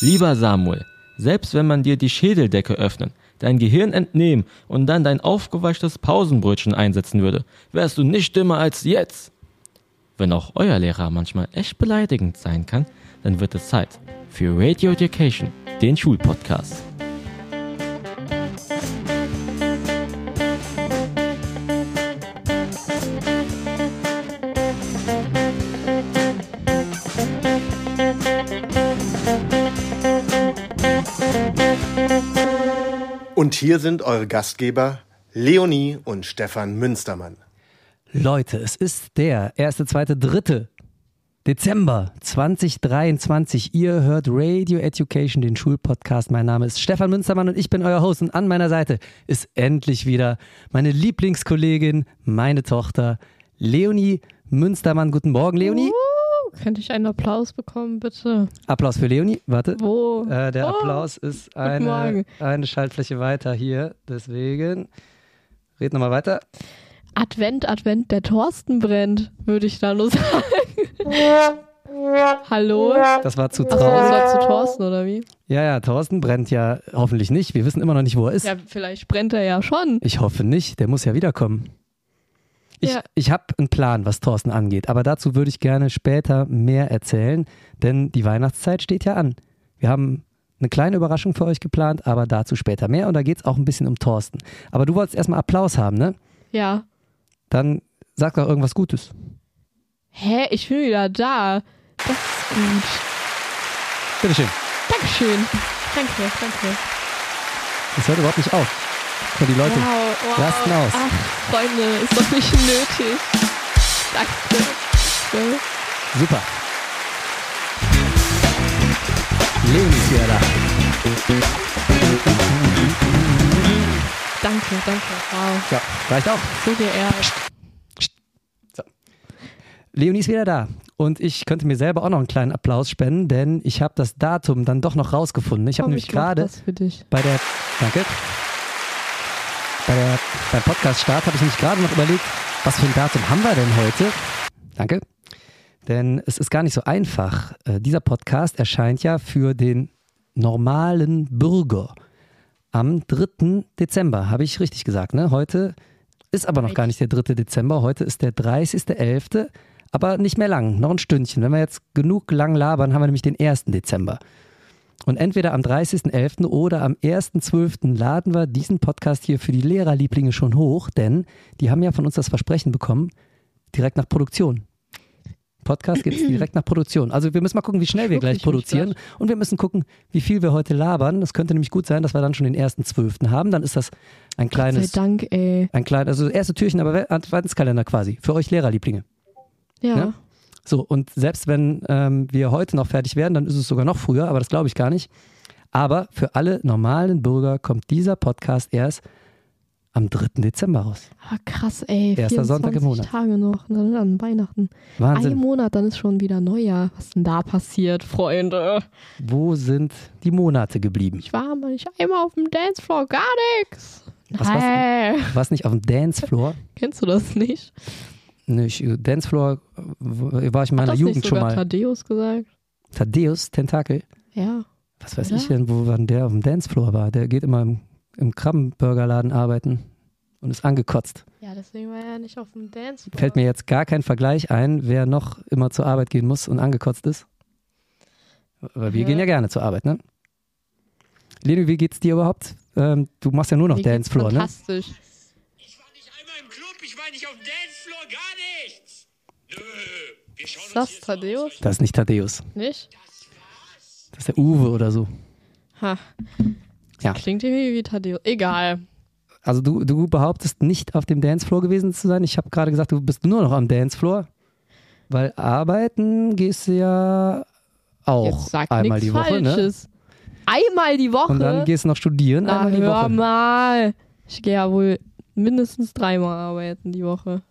Lieber Samuel, selbst wenn man dir die Schädeldecke öffnen, dein Gehirn entnehmen und dann dein aufgewaschtes Pausenbrötchen einsetzen würde, wärst du nicht dümmer als jetzt. Wenn auch euer Lehrer manchmal echt beleidigend sein kann, dann wird es Zeit für Radio Education, den Schulpodcast. Und hier sind eure Gastgeber Leonie und Stefan Münstermann. Leute, es ist der erste, zweite, dritte Dezember 2023. Ihr hört Radio Education, den Schulpodcast. Mein Name ist Stefan Münstermann und ich bin euer Host. Und an meiner Seite ist endlich wieder meine Lieblingskollegin, meine Tochter, Leonie Münstermann. Guten Morgen, Leonie. Uh, könnte ich einen Applaus bekommen, bitte? Applaus für Leonie. Warte. Wo? Äh, der Oh, Applaus ist eine, eine Schaltfläche weiter hier. Deswegen. Red nochmal weiter. Advent, Advent, der Thorsten brennt, würde ich da nur sagen. Hallo? Das war zu Achso, das traurig. war zu Thorsten, oder wie? Ja, ja, Thorsten brennt ja hoffentlich nicht. Wir wissen immer noch nicht, wo er ist. Ja, vielleicht brennt er ja schon. Ich hoffe nicht, der muss ja wiederkommen. Ich, Ja. ich habe einen Plan, was Thorsten angeht, aber dazu würde ich gerne später mehr erzählen, denn die Weihnachtszeit steht ja an. Wir haben eine kleine Überraschung für euch geplant, aber dazu später mehr und da geht es auch ein bisschen um Thorsten. Aber du wolltest erstmal Applaus haben, ne? Ja. Dann sag doch irgendwas Gutes. Hä, ich bin wieder da. Das ist gut. Bitteschön. Dankeschön. Danke, danke. Das hört überhaupt nicht auf. Für die Leute. Wow, wow. rasten aus. Ach, Freunde, ist doch nicht nötig. Danke. Super. Leonie ist wieder da. Danke, danke. Wow. Ja, reicht auch. So geehrt. Leonie ist wieder da. Und ich könnte mir selber auch noch einen kleinen Applaus spenden, denn ich habe das Datum dann doch noch rausgefunden. Ich habe Komm, nämlich gerade bei der, danke, bei der, beim Podcast-Start habe ich nämlich gerade noch überlegt, was für ein Datum haben wir denn heute? Danke. Denn es ist gar nicht so einfach. Äh, dieser Podcast erscheint ja für den normalen Bürger am 3. Dezember. Habe ich richtig gesagt, ne? Heute ist aber noch gar nicht der 3. Dezember. Heute ist der 30.11., aber nicht mehr lang, noch ein Stündchen. Wenn wir jetzt genug lang labern, haben wir nämlich den 1. Dezember. Und entweder am 30.11. oder am 1.12. laden wir diesen Podcast hier für die Lehrerlieblinge schon hoch, denn die haben ja von uns das Versprechen bekommen, direkt nach Produktion. Podcast gibt es direkt nach Produktion. Also wir müssen mal gucken, wie schnell wir Schluck gleich produzieren. Und wir müssen gucken, wie viel wir heute labern. Das könnte nämlich gut sein, dass wir dann schon den 1.12. haben. Dann ist das ein Gott sei kleines, Dank, ey. ein kleines, also erste Türchen, aber Adventskalender quasi. Für euch Lehrerlieblinge. Ja. Ja? So, und selbst wenn ähm, wir heute noch fertig werden, dann ist es sogar noch früher, aber das glaube ich gar nicht. Aber für alle normalen Bürger kommt dieser Podcast erst am 3. Dezember raus. Aber krass, ey. Erster 24 Sonntag im Monat. Tage noch, dann, dann Weihnachten. Ein Wahnsinn. Monat, dann ist schon wieder Neujahr. Was denn da passiert, Freunde? Wo sind die Monate geblieben? Ich war mal nicht einmal auf dem Dancefloor, gar nix. Was war's Hey. Was nicht auf dem Dancefloor? Kennst du das nicht? Nee, ich, Dancefloor äh, war ich in Hat meiner das Jugend nicht schon sogar mal. Thaddeus gesagt? Thaddeus, Tentakel. Ja. Was weiß Oder? ich denn, wo wann der auf dem Dancefloor war? Der geht immer im, im Krabbenburgerladen arbeiten und ist angekotzt. Ja, deswegen war er nicht auf dem Dancefloor. Fällt mir jetzt gar kein Vergleich ein, wer noch immer zur Arbeit gehen muss und angekotzt ist. Weil wir Ja. gehen ja gerne zur Arbeit, ne? Leni, wie geht's dir überhaupt? Ähm, du machst ja nur noch Mir Dancefloor, ne? Fantastisch. Ich war nicht einmal im Club, ich war nicht auf dem Dancefloor, gar nichts. Nö, wir schauen Ist das Thaddeus? Das ist nicht Thaddeus. Nicht? Das ist der Uwe oder so. Ha. Ja. Klingt irgendwie wie Thaddeus. Egal. Also du, du behauptest nicht auf dem Dancefloor gewesen zu sein. Ich habe gerade gesagt, du bist nur noch am Dancefloor. Weil arbeiten gehst du ja auch Jetzt sag einmal die Woche, ne? Falsches. Einmal die Woche? Und dann gehst du noch studieren Na, einmal die hör Woche. mal. Ich gehe ja wohl mindestens dreimal arbeiten die Woche.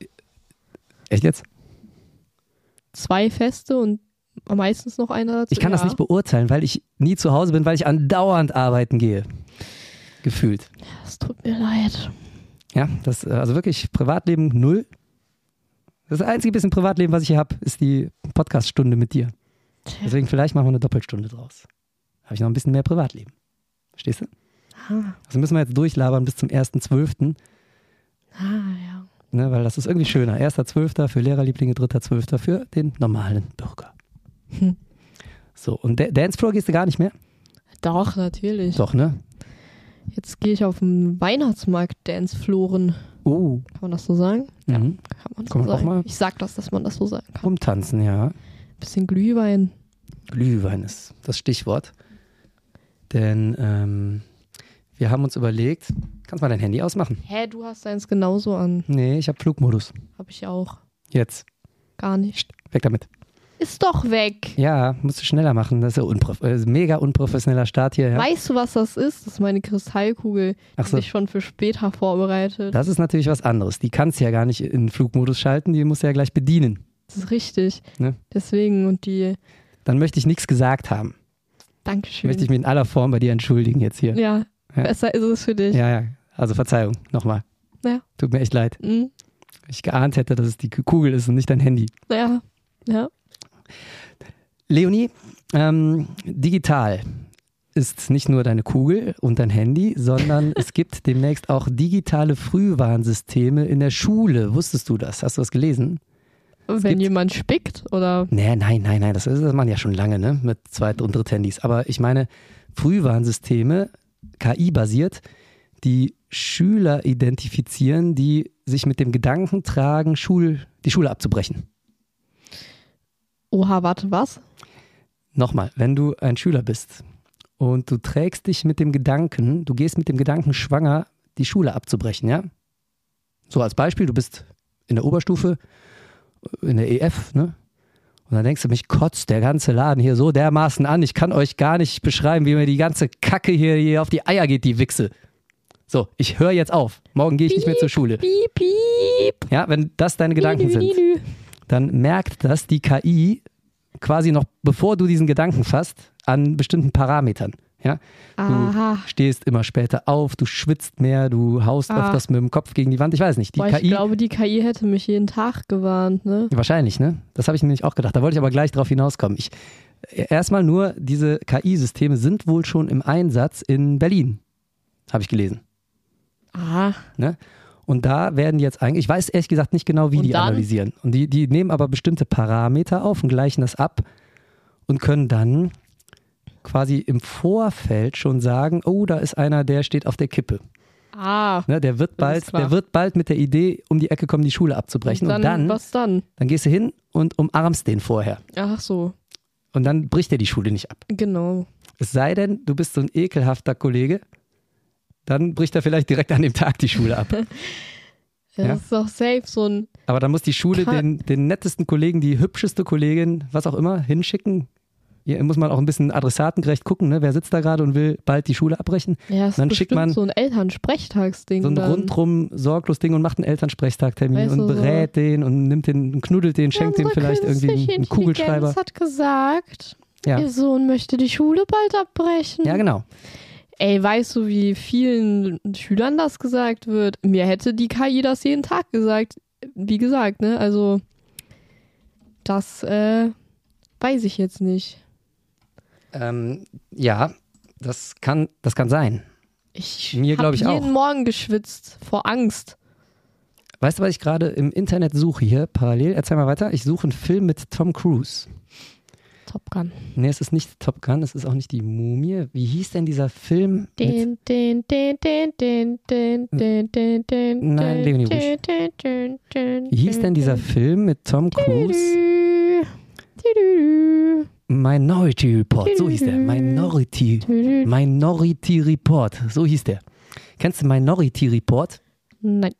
Echt jetzt? Zwei Feste und meistens noch einer dazu. Ich kann das ja. nicht beurteilen, weil ich nie zu Hause bin, weil ich andauernd arbeiten gehe. Gefühlt. Das tut mir leid. Ja, das, äh, also wirklich Privatleben null. Das einzige bisschen Privatleben, was ich hier habe, ist die Podcaststunde mit dir. Deswegen vielleicht machen wir eine Doppelstunde draus. habe ich noch ein bisschen mehr Privatleben. Verstehst du? Ah, Also müssen wir jetzt durchlabern bis zum 1.12., ah ja. Ne, weil das ist irgendwie schöner. 1.12. für Lehrerlieblinge, 3.12. für den normalen Bürger. Hm. So, und Da- Dancefloor gehst du gar nicht mehr? Doch, natürlich. Doch, ne? Jetzt gehe ich auf den Weihnachtsmarkt Dancefloren. Oh, Kann man das so sagen? mhm. Kann man so Kann man auch sagen. mal- Ich sag das, dass man das so sagen kann. rumtanzen, ja. Bisschen Glühwein. Glühwein ist das Stichwort. Denn ähm, wir haben uns überlegt, kannst mal dein Handy ausmachen? Hä, du hast deins genauso an. Nee, ich habe Flugmodus. Hab ich auch. Jetzt. Gar nicht. Weg damit. Ist doch weg. Ja, musst du schneller machen. Das ist ja unprof äh, mega unprofessioneller Start hier. Ja. Weißt du, was das ist? Das ist meine Kristallkugel, Ach die so. sich schon für später vorbereitet. Das ist natürlich was anderes. Die kannst du ja gar nicht in Flugmodus schalten, die musst du ja gleich bedienen. Das ist richtig. Ne? Deswegen und die. Dann möchte ich nichts gesagt haben. Dankeschön. Möchte ich mich in aller Form bei dir entschuldigen jetzt hier. ja, Ja. besser ist es für dich. Ja, ja. Also Verzeihung, nochmal. Ja. Tut mir echt leid. Mhm. Ich geahnt hätte, dass es die Kugel ist und nicht dein Handy. Ja. Ja. Leonie, ähm, digital ist nicht nur deine Kugel und dein Handy, sondern es gibt demnächst auch digitale Frühwarnsysteme in der Schule. Wusstest du das? Hast du das gelesen? Wenn jemand spickt oder. Nee, nein, nein, nein, das, ist, das man ja schon lange, ne? Mit Zweit- und Dritthandys. Aber ich meine, Frühwarnsysteme, KI-basiert, die Schüler identifizieren, die sich mit dem Gedanken tragen, Schul, die Schule abzubrechen. Oha, warte, was? Nochmal, wenn du ein Schüler bist und du trägst dich mit dem Gedanken, du gehst mit dem Gedanken schwanger, die Schule abzubrechen, ja? So als Beispiel, du bist in der Oberstufe, in der EF, ne? Und dann denkst du, mich kotzt der ganze Laden hier so dermaßen an, ich kann euch gar nicht beschreiben, wie mir die ganze Kacke hier, hier auf die Eier geht, die Wichse. So, ich höre jetzt auf. Morgen gehe ich nicht mehr zur Schule. Piep, piep. Ja, wenn das deine Gedanken Nü, sind nü, nü. dann merkt das die KI quasi noch, bevor du diesen Gedanken fasst, an bestimmten Parametern. Ja? Aha. Du stehst immer später auf, du schwitzt mehr, du haust Ah. öfters mit dem Kopf gegen die Wand. Ich weiß nicht. Die Boah, ich KI. glaube, die KI hätte mich jeden Tag gewarnt, ne? Wahrscheinlich, ne? Das habe ich nämlich auch gedacht. Da wollte ich aber gleich drauf hinauskommen. Ich, erstmal nur, diese KI-Systeme sind wohl schon im Einsatz in Berlin. Habe ich gelesen. Ah, Ne? Und da werden jetzt eigentlich, ich weiß ehrlich gesagt nicht genau, wie Und die dann? analysieren. Und die, die nehmen aber bestimmte Parameter auf und gleichen das ab und können dann quasi im Vorfeld schon sagen, oh, da ist einer, der steht auf der Kippe. ah. Ne, der, wird bald, der wird bald mit der Idee um die Ecke kommen, die Schule abzubrechen. dann, Und dann, was dann? dann gehst du hin und umarmst den vorher. Ach so, Und dann bricht er die Schule nicht ab. genau. Es sei denn, du bist so ein ekelhafter Kollege, dann bricht er vielleicht direkt an dem Tag die Schule ab. Ja, Ja. Das ist doch safe so ein. Aber dann muss die Schule den, den nettesten Kollegen, die hübscheste Kollegin, was auch immer, hinschicken. Hier muss man auch ein bisschen adressatengerecht gucken, ne? wer sitzt da gerade und will bald die Schule abbrechen. Ja, das ist Dann schickt man so ein Elternsprechtagsding. So ein dann. rundrum sorglos Ding und macht einen Elternsprechtagtermin Weißt und so- berät den und nimmt den, knuddelt den, schenkt dem Unsere vielleicht irgendwie künstliche einen Kugelschreiber. Hat gesagt, Ja. ihr Sohn möchte die Schule bald abbrechen. ja, genau. Ey, weißt du, wie vielen Schülern das gesagt wird? Mir hätte die KI das jeden Tag gesagt. Wie gesagt, ne? Also, das äh, weiß ich jetzt nicht. Ähm, ja, das kann, das kann sein. Ich Mir glaub hab ich auch. jeden Morgen geschwitzt vor Angst. Weißt du, was ich gerade im Internet suche hier parallel? Erzähl mal weiter. Ich suche einen Film mit Tom Cruise. Top Gun. Nee, es ist nicht Top Gun, es ist auch nicht die Mumie. Wie hieß denn dieser Film? Den, den, den, den, den, den, den, den, den. Nein, Leonie wie hieß denn dieser Film mit Tom Cruise? Minority Report, so hieß der. Minority. Minority Report, so hieß der. Kennst du Minority Report? Nein.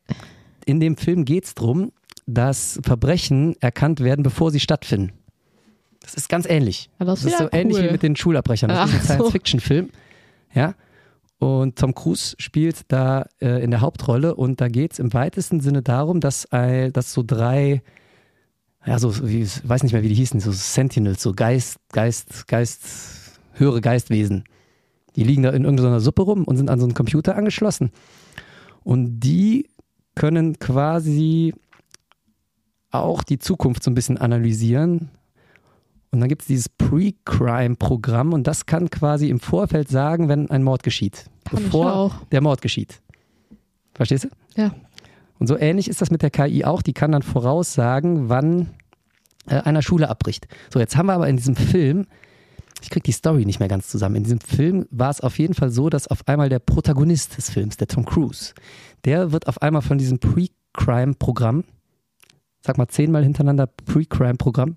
In dem Film geht es darum, dass Verbrechen erkannt werden, bevor sie stattfinden. Das ist ganz ähnlich. Ja, das Das ist so wieder ähnlich cool. wie mit den Schulabbrechern. Das ist ein Ach. Science-Fiction-Film. Ja. Und Tom Cruise spielt da äh, in der Hauptrolle und da geht es im weitesten Sinne darum, dass, äh, dass so drei, ja, so, wie, ich weiß nicht mehr, wie die hießen, so Sentinels, so Geist, Geist, Geist, höhere Geistwesen. Die liegen da in irgendeiner Suppe rum und sind an so einen Computer angeschlossen. Und die können quasi auch die Zukunft so ein bisschen analysieren. Und dann gibt es dieses Pre-Crime-Programm und das kann quasi im Vorfeld sagen, wenn ein Mord geschieht. Kann bevor auch. der Mord geschieht. Verstehst du? Ja. Und so ähnlich ist das mit der KI auch. Die kann dann voraussagen, wann äh, einer Schule abbricht. So, jetzt haben wir aber in diesem Film, ich krieg die Story nicht mehr ganz zusammen. In diesem Film war es auf jeden Fall so, dass auf einmal der Protagonist des Films, der Tom Cruise, der wird auf einmal von diesem Pre-Crime-Programm, sag mal zehnmal hintereinander Pre-Crime-Programm,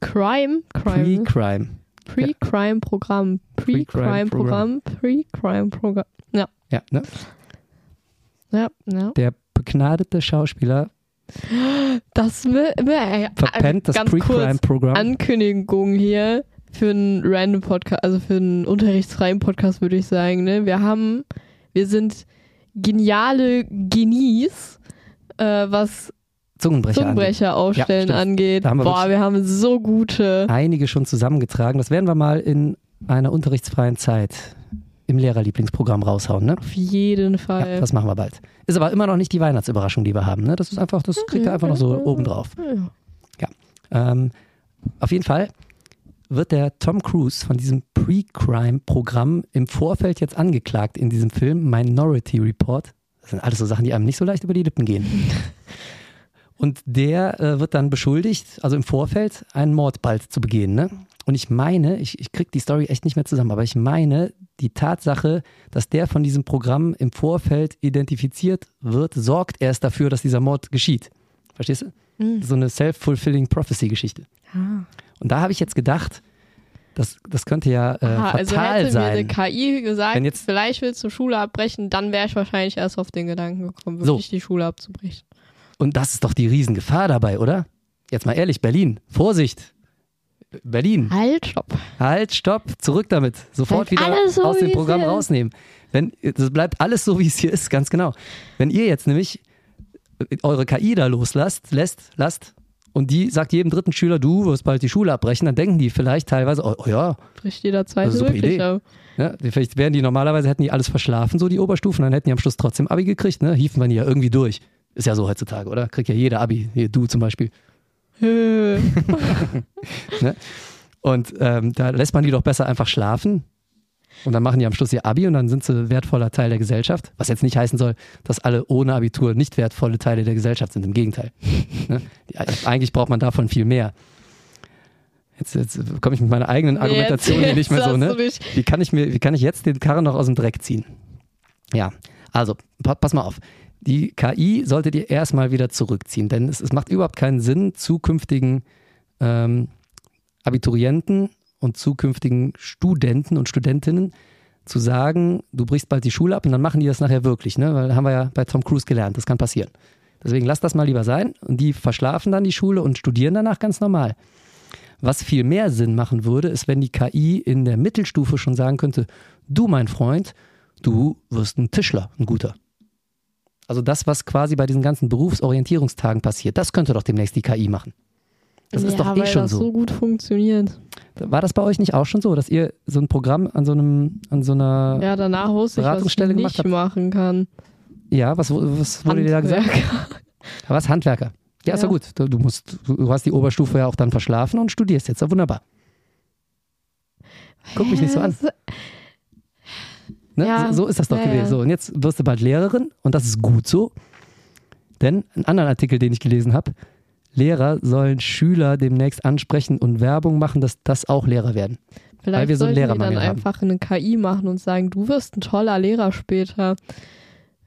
Crime, Crime, Pre-Crime, Pre-Crime-Programm, Pre-Crime-Programm, Pre-Crime-Programm. Ja, ja, ne? ja, ja. der begnadete Schauspieler Das will, will verpennt das Pre-Crime-Programm. Ankündigung hier für einen random Podcast, also für einen unterrichtsfreien Podcast, würde ich sagen. Ne? Wir haben, wir sind geniale Genies, äh, was Zungenbrecher. angeht. Zungenbrecher aufstellen stimmt. angeht. Haben wir Boah, wir haben so gute. einige schon zusammengetragen. Das werden wir mal in einer unterrichtsfreien Zeit im Lehrerlieblingsprogramm raushauen. Ne? Auf jeden Ja, Fall. das machen wir bald. Ist aber immer noch nicht die Weihnachtsüberraschung, die wir haben. Ne? Das ist einfach, das kriegt ihr einfach noch so obendrauf. Ja. Ähm, auf jeden Fall wird der Tom Cruise von diesem Pre-Crime-Programm im Vorfeld jetzt angeklagt in diesem Film Minority Report. Das sind alles so Sachen, die einem nicht so leicht über die Lippen gehen. Und der äh, wird dann beschuldigt, also im Vorfeld, einen Mord bald zu begehen. Ne? Und ich meine, ich, ich krieg die Story echt nicht mehr zusammen, aber ich meine, die Tatsache, dass der von diesem Programm im Vorfeld identifiziert wird, sorgt erst dafür, dass dieser Mord geschieht. Verstehst du? Mhm. So eine self-fulfilling Prophecy-Geschichte. Ah. Und da habe ich jetzt gedacht, das, das könnte ja äh, Aha, fatal also hätte mir sein. eine KI gesagt, Wenn jetzt- vielleicht willst du Schule abbrechen, dann wäre ich wahrscheinlich erst auf den Gedanken gekommen, So. wirklich die Schule abzubrechen. Und das ist doch die Riesengefahr dabei, oder? Jetzt mal ehrlich, Berlin, Vorsicht. Berlin, Halt, stopp. halt, stopp, zurück damit. Sofort Bleibt wieder so, aus dem Programm rausnehmen. Wenn, das bleibt alles so, wie es hier ist, ganz genau. Wenn ihr jetzt nämlich eure KI da loslasst, lässt, lasst, und die sagt jedem dritten Schüler, du wirst bald die Schule abbrechen, dann denken die vielleicht teilweise, oh, oh ja, Bricht jeder zweite super wirklich Idee. ab. Ja, vielleicht wären die normalerweise, hätten die alles verschlafen, so die Oberstufen, dann hätten die am Schluss trotzdem Abi gekriegt, ne? Hiefen wir die ja irgendwie durch. Ist ja so heutzutage, oder? Kriegt ja jeder Abi, hier, du zum Beispiel. Äh, Und ähm, da lässt man die doch besser einfach schlafen. Und dann machen die am Schluss ihr Abi und dann sind sie wertvoller Teil der Gesellschaft. Was jetzt nicht heißen soll, dass alle ohne Abitur nicht wertvolle Teile der Gesellschaft sind. Im Gegenteil. ne? die, eigentlich braucht man davon viel mehr. Jetzt, jetzt komme ich mit meiner eigenen Argumentation hier nicht mehr so, jetzt ne? Wie kann ich mir, wie kann ich jetzt den Karren noch aus dem Dreck ziehen? Ja, also, pa pass mal auf. Die KI solltet ihr erstmal wieder zurückziehen, denn es, es macht überhaupt keinen Sinn, zukünftigen ähm, Abiturienten und zukünftigen Studenten und Studentinnen zu sagen, du brichst bald die Schule ab und dann machen die das nachher wirklich, ne? Weil haben wir ja bei Tom Cruise gelernt, das kann passieren. Deswegen lasst das mal lieber sein und die verschlafen dann die Schule und studieren danach ganz normal. Was viel mehr Sinn machen würde, ist, wenn die KI in der Mittelstufe schon sagen könnte, du mein Freund, du wirst ein Tischler, ein guter. Also das, was quasi bei diesen ganzen Berufsorientierungstagen passiert, das könnte doch demnächst die KI machen. Das ist ja, doch eh schon das so. so gut funktioniert. War das bei euch nicht auch schon so, dass ihr so ein Programm an so einem, an so einer, ja, Ja, danach wusste ich, was ich Beratungsstelle gemacht nicht habt? machen kann. was, was wurde dir da gesagt? Ja, Was, Handwerker? Ja, ist ja Ja. gut. Du, du musst, du hast die Oberstufe ja auch dann verschlafen und studierst jetzt. Ja, wunderbar. Guck mich nicht so an. Ne? Ja, so, so ist das doch ja, gewesen. So, und jetzt wirst du bald Lehrerin und das ist gut so. Denn einen anderen Artikel, den ich gelesen habe, Lehrer sollen Schüler demnächst ansprechen und Werbung machen, dass das auch Lehrer werden. Vielleicht wir so einen Lehrermangel dann haben. einfach eine KI machen und sagen, du wirst ein toller Lehrer später.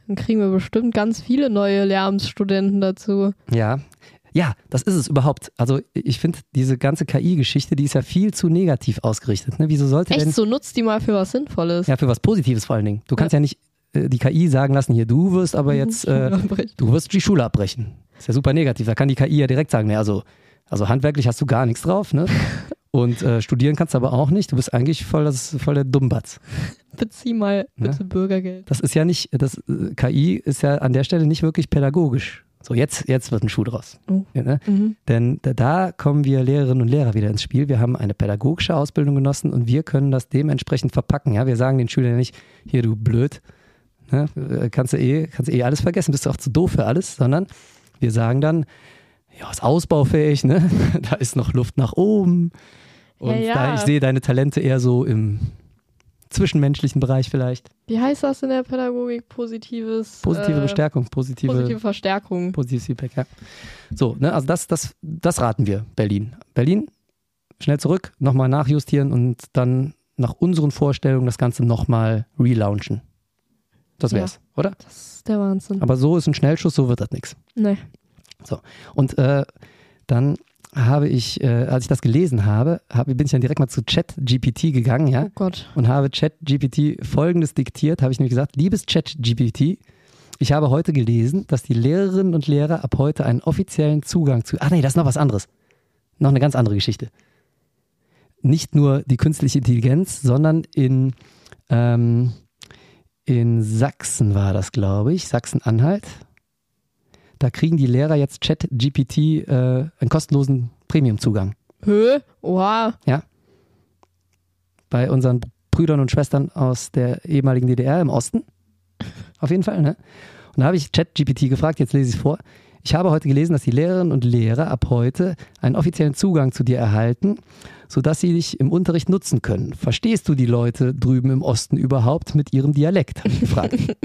Dann kriegen wir bestimmt ganz viele neue Lehramtsstudenten dazu. Ja. Ja, das ist es überhaupt. Also ich finde, diese ganze KI-Geschichte, die ist ja viel zu negativ ausgerichtet. Ne? Wieso sollte denn Echt so, nutzt die mal für was Sinnvolles. Ja, für was Positives vor allen Dingen. Du kannst ja, nicht äh, die KI sagen lassen, hier, du wirst aber jetzt, äh, du wirst die Schule abbrechen. Ist ja super negativ. Da kann die KI ja direkt sagen, ne, also, also handwerklich hast du gar nichts drauf, ne? Und äh, studieren kannst du aber auch nicht. Du bist eigentlich voll, das, voll der Dummbatz. Bezieh mal Ne? bitte Bürgergeld. Das ist ja nicht, das äh, KI ist ja an der Stelle nicht wirklich pädagogisch. So, jetzt, jetzt wird ein Schuh draus. Oh. Ja, ne? Mhm. Denn da, da kommen wir Lehrerinnen und Lehrer wieder ins Spiel. Wir haben eine pädagogische Ausbildung genossen und wir können das dementsprechend verpacken. Ja, wir sagen den Schülern ja nicht, hier du blöd, ne? äh, kannst du eh, kannst du eh alles vergessen, bist du auch zu doof für alles, sondern wir sagen dann, ja, ist ausbaufähig, ne? Da ist noch Luft nach oben. Und Ja, ja. Da, ich sehe deine Talente eher so im zwischenmenschlichen Bereich vielleicht. Wie heißt das in der Pädagogik? Positives. Positive äh, Bestärkung, positive, Positive Verstärkung. positives Feedback, ja. So, ne, also das, das, das raten wir, Berlin. Berlin, schnell zurück, nochmal nachjustieren und dann nach unseren Vorstellungen das Ganze nochmal relaunchen. Das Ja. wär's, oder? Das ist der Wahnsinn. Aber so ist ein Schnellschuss, so wird das nichts. Nee. Und äh, dann habe ich, äh, als ich das gelesen habe, habe, bin ich dann direkt mal zu ChatGPT gegangen, ja, Oh Gott. und habe ChatGPT folgendes diktiert, habe ich nämlich gesagt, liebes ChatGPT, ich habe heute gelesen, dass die Lehrerinnen und Lehrer ab heute einen offiziellen Zugang zu, ach nee, das ist noch was anderes, noch eine ganz andere Geschichte. Nicht nur die künstliche Intelligenz, sondern in, ähm, in Sachsen war das, glaube ich, Sachsen-Anhalt. Da kriegen die Lehrer jetzt ChatGPT äh, einen kostenlosen Premiumzugang. Hö? Oha. bei unseren Brüdern und Schwestern aus der ehemaligen DDR im Osten. Auf jeden Fall, ne? Und da habe ich ChatGPT gefragt, jetzt lese ich es vor. Ich habe heute gelesen, dass die Lehrerinnen und Lehrer ab heute einen offiziellen Zugang zu dir erhalten, sodass sie dich im Unterricht nutzen können. Verstehst du die Leute drüben im Osten überhaupt mit ihrem Dialekt? Habe ich gefragt.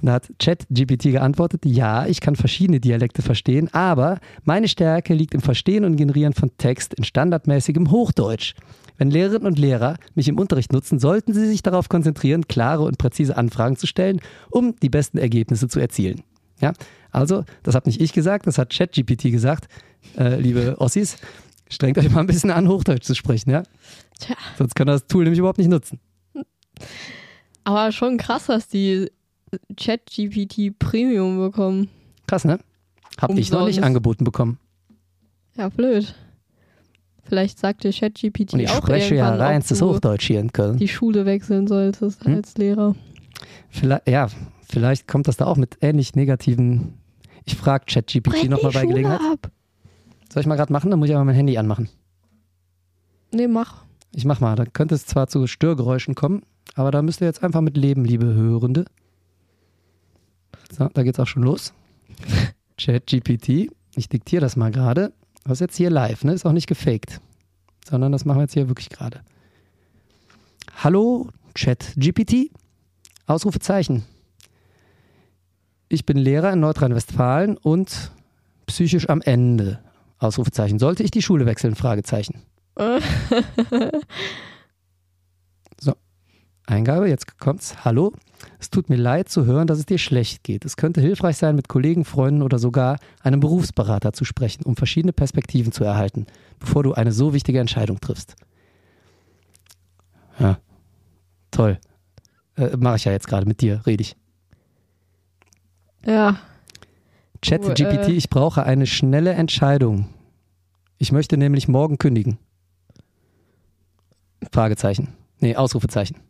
Und da hat ChatGPT geantwortet, ja, ich kann verschiedene Dialekte verstehen, aber meine Stärke liegt im Verstehen und Generieren von Text in standardmäßigem Hochdeutsch. Wenn Lehrerinnen und Lehrer mich im Unterricht nutzen, sollten sie sich darauf konzentrieren, klare und präzise Anfragen zu stellen, um die besten Ergebnisse zu erzielen. Ja, also, das habe nicht ich gesagt, das hat ChatGPT gesagt. Äh, liebe Ossis, strengt euch mal ein bisschen an, Hochdeutsch zu sprechen, ja? Tja. Sonst kann das Tool nämlich überhaupt nicht nutzen. Aber schon krass, dass die ChatGPT Premium bekommen. Krass, ne? Hab ich noch nicht Umsonst. angeboten bekommen. Ja, blöd. Vielleicht sagt dir ChatGPT Und ich auch spreche ja reinstes du Hochdeutsch hier in Köln. die Schule wechseln solltest Hm? als Lehrer. Vielleicht, ja, vielleicht kommt das da auch mit ähnlich negativen. Ich frage ChatGPT nochmal bei Schule Gelegenheit. ab. Soll ich mal gerade machen? Dann muss ich aber mein Handy anmachen. Nee, mach. Ich mach mal. Da könnte es zwar zu Störgeräuschen kommen, aber da müsst ihr jetzt einfach mit leben, liebe Hörende. So, da geht's auch schon los. ChatGPT. Ich diktiere das mal gerade. Das ist jetzt hier live, ne? Ist auch nicht gefaked. Sondern das machen wir jetzt hier wirklich gerade. Hallo, ChatGPT. Ausrufezeichen. Ich bin Lehrer in Nordrhein-Westfalen und psychisch am Ende. Ausrufezeichen. Sollte ich die Schule wechseln? Fragezeichen. Eingabe, jetzt kommt's. Hallo. Es tut mir leid zu hören, dass es dir schlecht geht. Es könnte hilfreich sein, mit Kollegen, Freunden oder sogar einem Berufsberater zu sprechen, um verschiedene Perspektiven zu erhalten, bevor du eine so wichtige Entscheidung triffst. Ja, toll. Äh, Mache ich ja jetzt gerade mit dir, rede ich. Ja. ChatGPT, äh, ich brauche eine schnelle Entscheidung. Ich möchte nämlich morgen kündigen. Fragezeichen. Nee, Ausrufezeichen.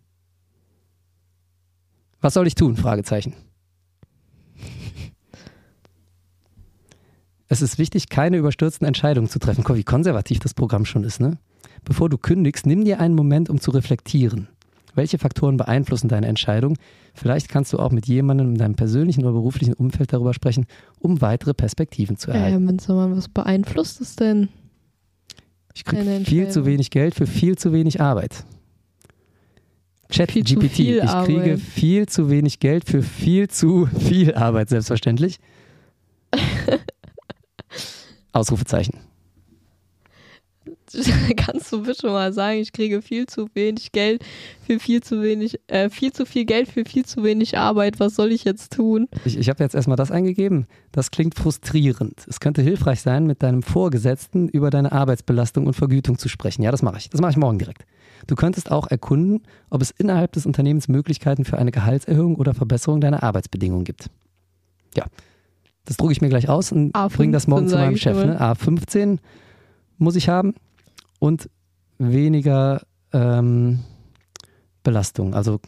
Was soll ich tun? Fragezeichen. Es ist wichtig, keine überstürzten Entscheidungen zu treffen. Guck, wie konservativ das Programm schon ist, ne? Bevor du kündigst, nimm dir einen Moment, um zu reflektieren. Welche Faktoren beeinflussen deine Entscheidung? Vielleicht kannst du auch mit jemandem in deinem persönlichen oder beruflichen Umfeld darüber sprechen, um weitere Perspektiven zu erhalten. Sag mal, was beeinflusst es denn? Ich kriege viel zu wenig Geld für viel zu wenig Arbeit. Chat Viel zu GPT, viel ich kriege Arbeit. viel zu wenig Geld für viel zu viel Arbeit, selbstverständlich. Ausrufezeichen. Kannst du bitte mal sagen, ich kriege viel zu wenig Geld für viel zu wenig, äh, viel zu viel Geld für viel zu wenig Arbeit. Was soll ich jetzt tun? Ich, ich habe jetzt erstmal das eingegeben. Das klingt frustrierend. Es könnte hilfreich sein, mit deinem Vorgesetzten über deine Arbeitsbelastung und Vergütung zu sprechen. Ja, das mache ich. Das mache ich morgen direkt. Du könntest auch erkunden, ob es innerhalb des Unternehmens Möglichkeiten für eine Gehaltserhöhung oder Verbesserung deiner Arbeitsbedingungen gibt. Ja, das drucke ich mir gleich aus und A15 bringe das morgen zu meinem Chef. Ne? A15 muss ich haben und weniger ähm, Belastung. Also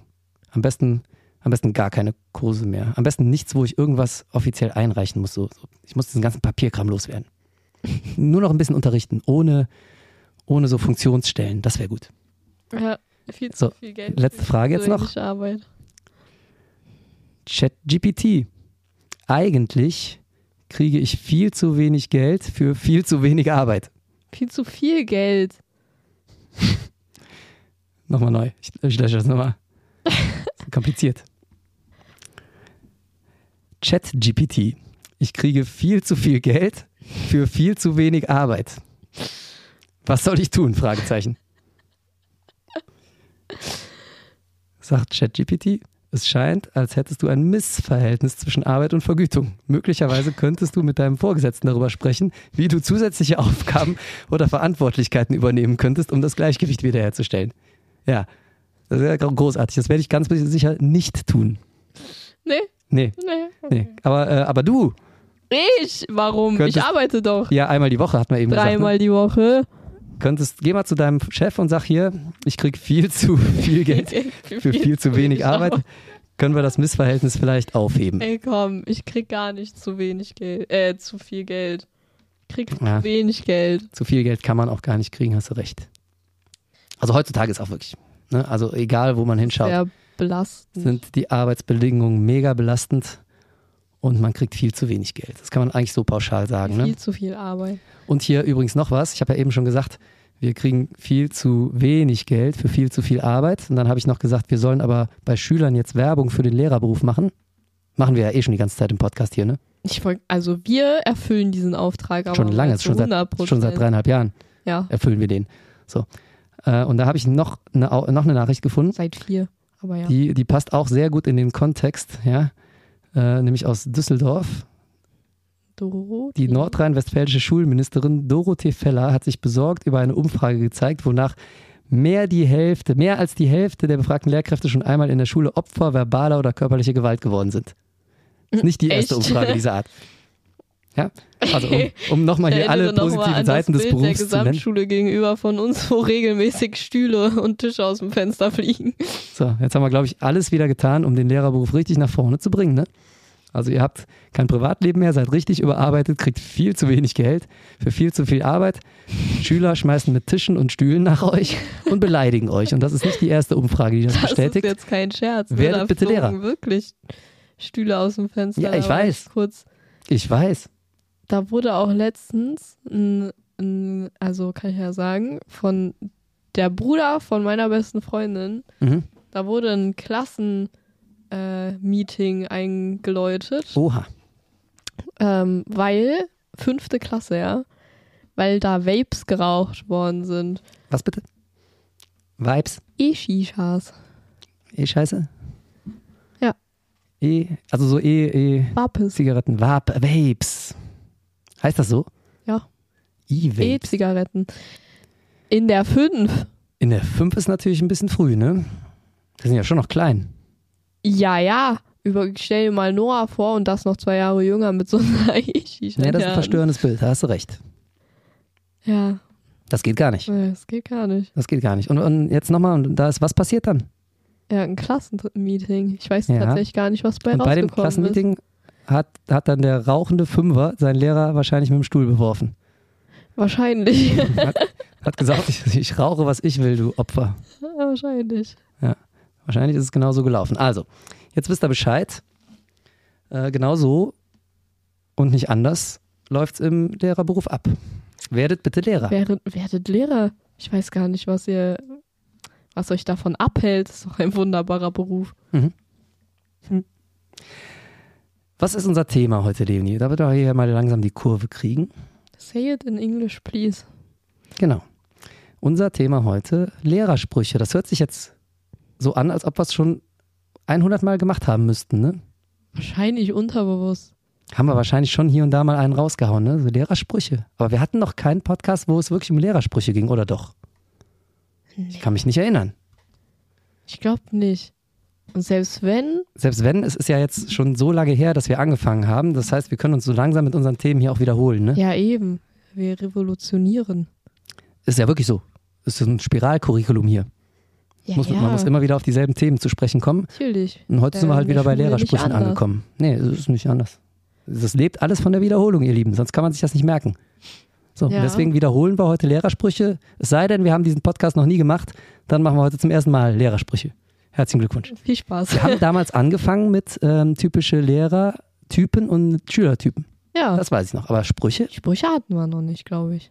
am besten, am besten gar keine Kurse mehr. Am besten nichts, wo ich irgendwas offiziell einreichen muss. So, so. Ich muss diesen ganzen Papierkram loswerden. Nur noch ein bisschen unterrichten, ohne, ohne so Funktionsstellen. Das wäre gut. Ja, viel zu So, viel Geld. letzte Frage jetzt noch. Arbeit. ChatGPT. Eigentlich kriege ich viel zu wenig Geld für viel zu wenig Arbeit. Viel zu viel Geld. Nochmal neu. Ich, ich lösche das nochmal. Kompliziert. Chat-GPT. Ich kriege viel zu viel Geld für viel zu wenig Arbeit. Was soll ich tun? Fragezeichen. Sagt ChatGPT. Es scheint, als hättest du ein Missverhältnis zwischen Arbeit und Vergütung. Möglicherweise könntest du mit deinem Vorgesetzten darüber sprechen, wie du zusätzliche Aufgaben oder Verantwortlichkeiten übernehmen könntest, um das Gleichgewicht wiederherzustellen. Ja, das ist ja großartig. Das werde ich ganz sicher nicht tun. Nee, Nee, nee. nee. Aber, äh, aber du, Ich? Warum? Könntest- ich arbeite doch. ja, einmal die Woche hat man eben Dreimal die Woche. Könntest, geh mal zu deinem Chef und sag hier, ich krieg viel zu viel Geld für viel zu wenig Arbeit. Können wir das Missverhältnis vielleicht aufheben? Ey, komm, ich krieg gar nicht zu wenig Geld. Äh, zu viel Geld. Ich krieg Ja. zu wenig Geld. Zu viel Geld kann man auch gar nicht kriegen, hast du recht. Also heutzutage ist auch wirklich, ne? also egal wo man hinschaut, Sehr belastend. sind die Arbeitsbedingungen mega belastend und man kriegt viel zu wenig Geld. Das kann man eigentlich so pauschal sagen. Viel Ne? zu viel Arbeit. Und hier übrigens noch was, ich habe ja eben schon gesagt, wir kriegen viel zu wenig Geld für viel zu viel Arbeit. Und dann habe ich noch gesagt, wir sollen aber bei Schülern jetzt Werbung für den Lehrerberuf machen. Machen wir ja eh schon die ganze Zeit im Podcast hier, ne? Ich wollt, also wir erfüllen diesen Auftrag aber Schon lange, schon seit, 100%. schon seit dreieinhalb Jahren Ja, erfüllen wir den. So. Äh, Und da habe ich noch eine, noch eine Nachricht gefunden. seit vier. Aber ja. Die, die passt auch sehr gut in den Kontext, ja. Äh, nämlich aus Düsseldorf. Doro. Die nordrhein-westfälische Schulministerin Dorothee Feller hat sich besorgt über eine Umfrage gezeigt, wonach mehr die Hälfte, mehr als die Hälfte der befragten Lehrkräfte schon einmal in der Schule Opfer verbaler oder körperlicher Gewalt geworden sind. Ist nicht die erste Echt? Umfrage dieser Art. Ja, also um, um nochmal hier alle positiven Seiten das des Bild Berufs der zu nennen. Gesamtschule gegenüber von uns, wo regelmäßig Stühle und Tische aus dem Fenster fliegen. So, jetzt haben wir, glaube ich, alles wieder getan, um den Lehrerberuf richtig nach vorne zu bringen. Ne? Also ihr habt kein Privatleben mehr, seid richtig überarbeitet, kriegt viel zu wenig Geld für viel zu viel Arbeit. Schüler schmeißen mit Tischen und Stühlen nach euch und beleidigen euch. Und das ist nicht die erste Umfrage, die das, Das bestätigt. ist jetzt kein Scherz. ne? Werdet bitte Lehrer. wirklich Stühle aus dem Fenster. Ja, ich weiß. Kurz, Ich weiß. da wurde auch letztens, ein, ein, also kann ich ja sagen, von der Bruder von meiner besten Freundin, Mhm. da wurde ein Klassenmeeting äh, Meeting eingeläutet. Oha. Ähm, weil, fünfte Klasse, ja, weil da Vapes geraucht worden sind. Was bitte? Vibes? E-Shishas. Eh scheiße? Ja. Eh, also so eh, eh Vapes. Zigaretten, Vap, Vapes. Heißt das so? Ja. E-Vapes. E-Zigaretten. In der 5. In der 5 ist natürlich ein bisschen früh, ne? Wir sind ja schon noch klein. Ja, ja. Über, stell dir mal Noah vor und das noch zwei Jahre jünger mit so einer E-Shisha. Ja, das ist ein verstörendes Bild, da hast du recht. Ja, Das geht gar nicht. nee, das geht gar nicht. Das geht gar nicht. Und, und jetzt nochmal, und da ist, was passiert dann? Ja, ein Klassenmeeting. Ich weiß Ja. tatsächlich gar nicht, was bei und bei dem rausgekommen Klassenmeeting hat, hat dann der rauchende Fünfer seinen Lehrer wahrscheinlich mit dem Stuhl beworfen. ist. Wahrscheinlich. Hat gesagt, ich, ich rauche, was ich will, du Opfer. Wahrscheinlich. Wahrscheinlich ist es genau so gelaufen. Also, jetzt wisst ihr Bescheid. Äh, genau so und nicht anders läuft es im Lehrerberuf ab. Werdet bitte Lehrer. Werdet, werdet Lehrer. Ich weiß gar nicht, was ihr, was euch davon abhält. Das ist doch ein wunderbarer Beruf. Was ist unser Thema heute, Leonie? Da wird wir hier mal langsam die Kurve kriegen. Say it in English, please. Genau. Unser Thema heute, Lehrersprüche. Das hört sich jetzt so an, als ob wir es schon 100 Mal gemacht haben müssten, ne? Wahrscheinlich unterbewusst. Haben wir wahrscheinlich schon hier und da mal einen rausgehauen, ne? So Lehrersprüche. Aber wir hatten noch keinen Podcast, wo es wirklich um Lehrersprüche ging, oder doch? Ich kann mich nicht erinnern. Ich glaube nicht. Und selbst wenn, Selbst wenn, es ist ja jetzt schon so lange her, dass wir angefangen haben. Das heißt, wir können uns so langsam mit unseren Themen hier auch wiederholen, ne? ja eben, wir revolutionieren. Ist ja wirklich so. Ist ein Spiralcurriculum hier. Ja, muss, ja, Man muss immer wieder auf dieselben Themen zu sprechen kommen. natürlich. Und heute sind wir halt wieder bei Lehrersprüchen angekommen. Nee, es ist nicht anders. Das lebt alles von der Wiederholung, ihr Lieben. Sonst kann man sich das nicht merken. So, und Ja. deswegen wiederholen wir heute Lehrersprüche. Es sei denn, wir haben diesen Podcast noch nie gemacht, dann machen wir heute zum ersten Mal Lehrersprüche. Herzlichen Glückwunsch. Viel Spaß. Wir haben damals angefangen mit ähm, typische Lehrertypen und Schülertypen. ja, Das weiß ich noch. Aber Sprüche? Sprüche hatten wir noch nicht, glaube ich.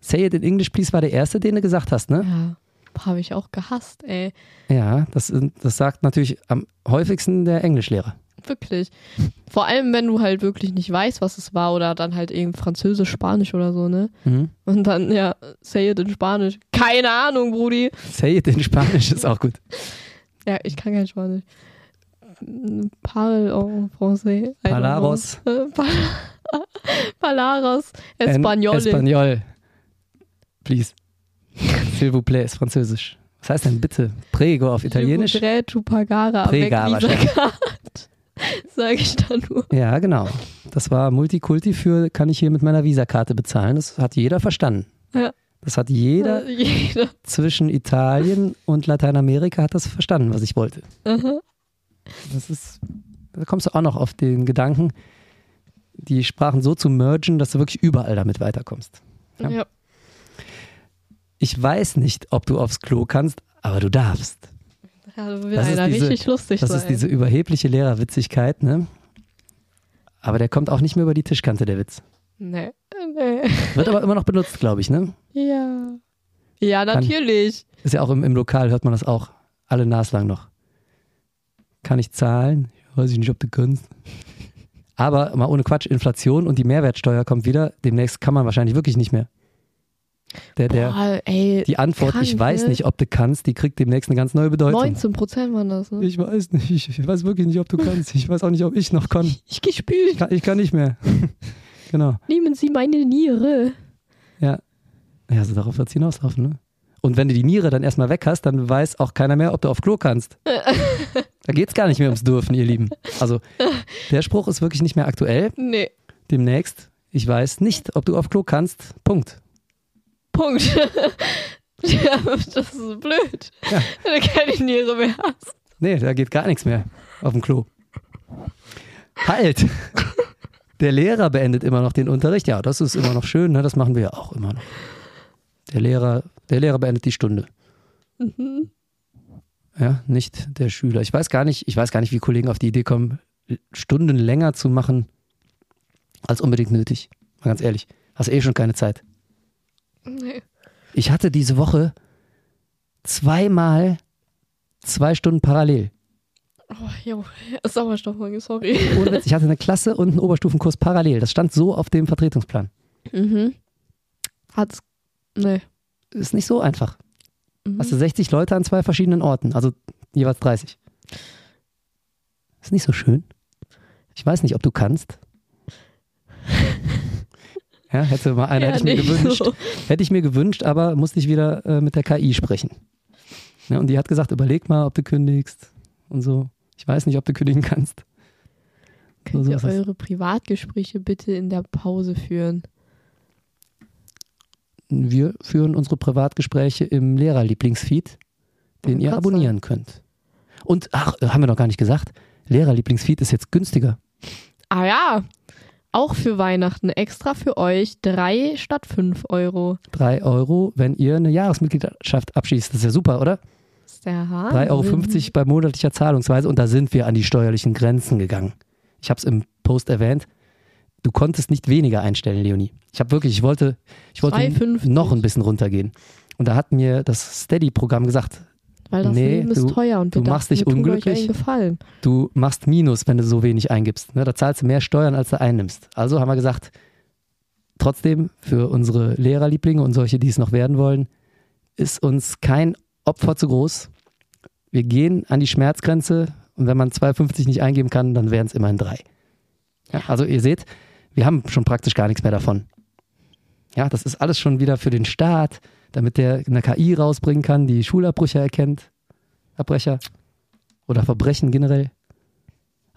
Say it in English, please war der erste, den du gesagt hast, ne? Ja. Habe ich auch gehasst, ey. Ja, das, das sagt natürlich am häufigsten der Englischlehrer. Wirklich. Vor allem, wenn du halt wirklich nicht weißt, was es war oder dann halt irgendwie Französisch, Spanisch oder so, ne? Mhm. Und dann, ja, say it in Spanisch. Keine Ahnung, Brudi. Say it in Spanisch ist auch gut. Ja, ich kann kein Spanisch. Parle en français. Palaros. Pal- Palaros. Español. Espanol. Please. S'il vous plaît ist Französisch. Was heißt denn bitte? Prego auf Italienisch? Je voudrais tu pagare Prega avec Visa wahrscheinlich. Card. Sag ich dann nur. Ja, genau. Das war Multikulti für, kann ich hier mit meiner Visakarte bezahlen. Das hat jeder verstanden. Ja. Das hat jeder Äh, Jeder. zwischen Italien und Lateinamerika hat das verstanden, was ich wollte. Aha. Das ist, da kommst du auch noch auf den Gedanken, die Sprachen so zu mergen, dass du wirklich überall damit weiterkommst. Ja. Ja. Ich weiß nicht, ob du aufs Klo kannst, aber du darfst. Ja, da will Das ist einer diese- richtig lustig Das sein. ist diese überhebliche Lehrerwitzigkeit, ne? Aber der kommt auch nicht mehr über die Tischkante, der Witz. nee. Nee. Wird aber immer noch benutzt, glaube ich, ne? Ja. Ja, natürlich. Ist ja auch im, im Lokal, hört man das auch. Alle naslang noch. Kann ich zahlen? Weiß ich nicht, ob du kannst. Aber mal ohne Quatsch, Inflation und die Mehrwertsteuer kommt wieder. Demnächst kann man wahrscheinlich wirklich nicht mehr. Der, der, Boah, ey, die Antwort, ich krank, weiß ne? nicht, ob du kannst, die kriegt demnächst eine ganz neue Bedeutung. 19 Prozent waren das, ne? Ich weiß nicht, ich weiß wirklich nicht, ob du kannst. Ich weiß auch nicht, ob ich noch kann. Ich gespült. Ich kann, ich kann nicht mehr. genau. Nehmen Sie meine Niere. Ja. Ja, also darauf wird es hinauslaufen, ne? Und wenn du die Niere dann erstmal weg hast, dann weiß auch keiner mehr, ob du auf Klo kannst. da geht es gar nicht mehr ums Dürfen, ihr Lieben. Also, der Spruch ist wirklich nicht mehr aktuell. Nee. Demnächst, ich weiß nicht, ob du auf Klo kannst. Punkt. Punkt. ja, das ist blöd. Ja. Wenn du keine Niere mehr hast. Nee, da geht gar nichts mehr auf dem Klo. Halt! Der Lehrer beendet immer noch den Unterricht. Ja, das ist immer noch schön, ne? das machen wir ja auch immer noch. Der Lehrer, der Lehrer beendet die Stunde. Ja, nicht der Schüler. Ich weiß gar nicht, ich weiß gar nicht, wie Kollegen auf die Idee kommen, Stunden länger zu machen als unbedingt nötig. Mal ganz ehrlich. Hast eh schon keine Zeit. Nee. Ich hatte diese Woche zweimal zwei Stunden parallel. Oh, jo. Sauerstoffmangel, sorry. Ohne Witz, ich hatte eine Klasse und einen Oberstufenkurs parallel. Das stand so auf dem Vertretungsplan. Mhm. Hat's. Nee. Ist nicht so einfach. Mhm. Hast du 60 Leute an zwei verschiedenen Orten, also jeweils 30. Ist nicht so schön. Ich weiß nicht, ob du kannst. Ja, hätte mal einer, Ja, hätte ich mir gewünscht. so. Hätte ich mir gewünscht, aber musste ich wieder äh, mit der KI sprechen. Ja, und die hat gesagt, überleg mal, ob du kündigst und so. Ich weiß nicht, ob du kündigen kannst. Könnt so ihr eure Privatgespräche bitte in der Pause führen? Wir führen unsere Privatgespräche im Lehrerlieblingsfeed, den ihr abonnieren könnt. Und, ach, haben wir noch gar nicht gesagt, Lehrerlieblingsfeed ist jetzt günstiger. Ah ja. Auch für Weihnachten extra für euch drei statt fünf Euro. Drei Euro, wenn ihr eine Jahresmitgliedschaft abschließt. Das ist ja super, oder? Das ist der Hammer. 3,50 Euro bei monatlicher Zahlungsweise und da sind wir an die steuerlichen Grenzen gegangen. Ich habe es im Post erwähnt. Du konntest nicht weniger einstellen, Leonie. Ich habe wirklich, ich wollte, ich wollte 2,50. noch ein bisschen runtergehen. Und da hat mir das Steady-Programm gesagt, Weil das Nee, Leben ist du- teuer und wir du machst dachten, dich wir tun unglücklich. Euch Gefallen. du machst Minus, wenn du so wenig eingibst. Ne, da zahlst du mehr Steuern, als du einnimmst. Also haben wir gesagt, trotzdem für unsere Lehrerlieblinge und solche, die es noch werden wollen, ist uns kein Opfer zu groß. Wir gehen an die Schmerzgrenze und wenn man 2,50 nicht eingeben kann, dann wären es immerhin drei. Ja, also ihr seht, wir haben schon praktisch gar nichts mehr davon. Ja, das ist alles schon wieder für den Staat, damit der eine KI rausbringen kann, die Schulabbrecher erkennt. Abbrecher oder Verbrechen generell.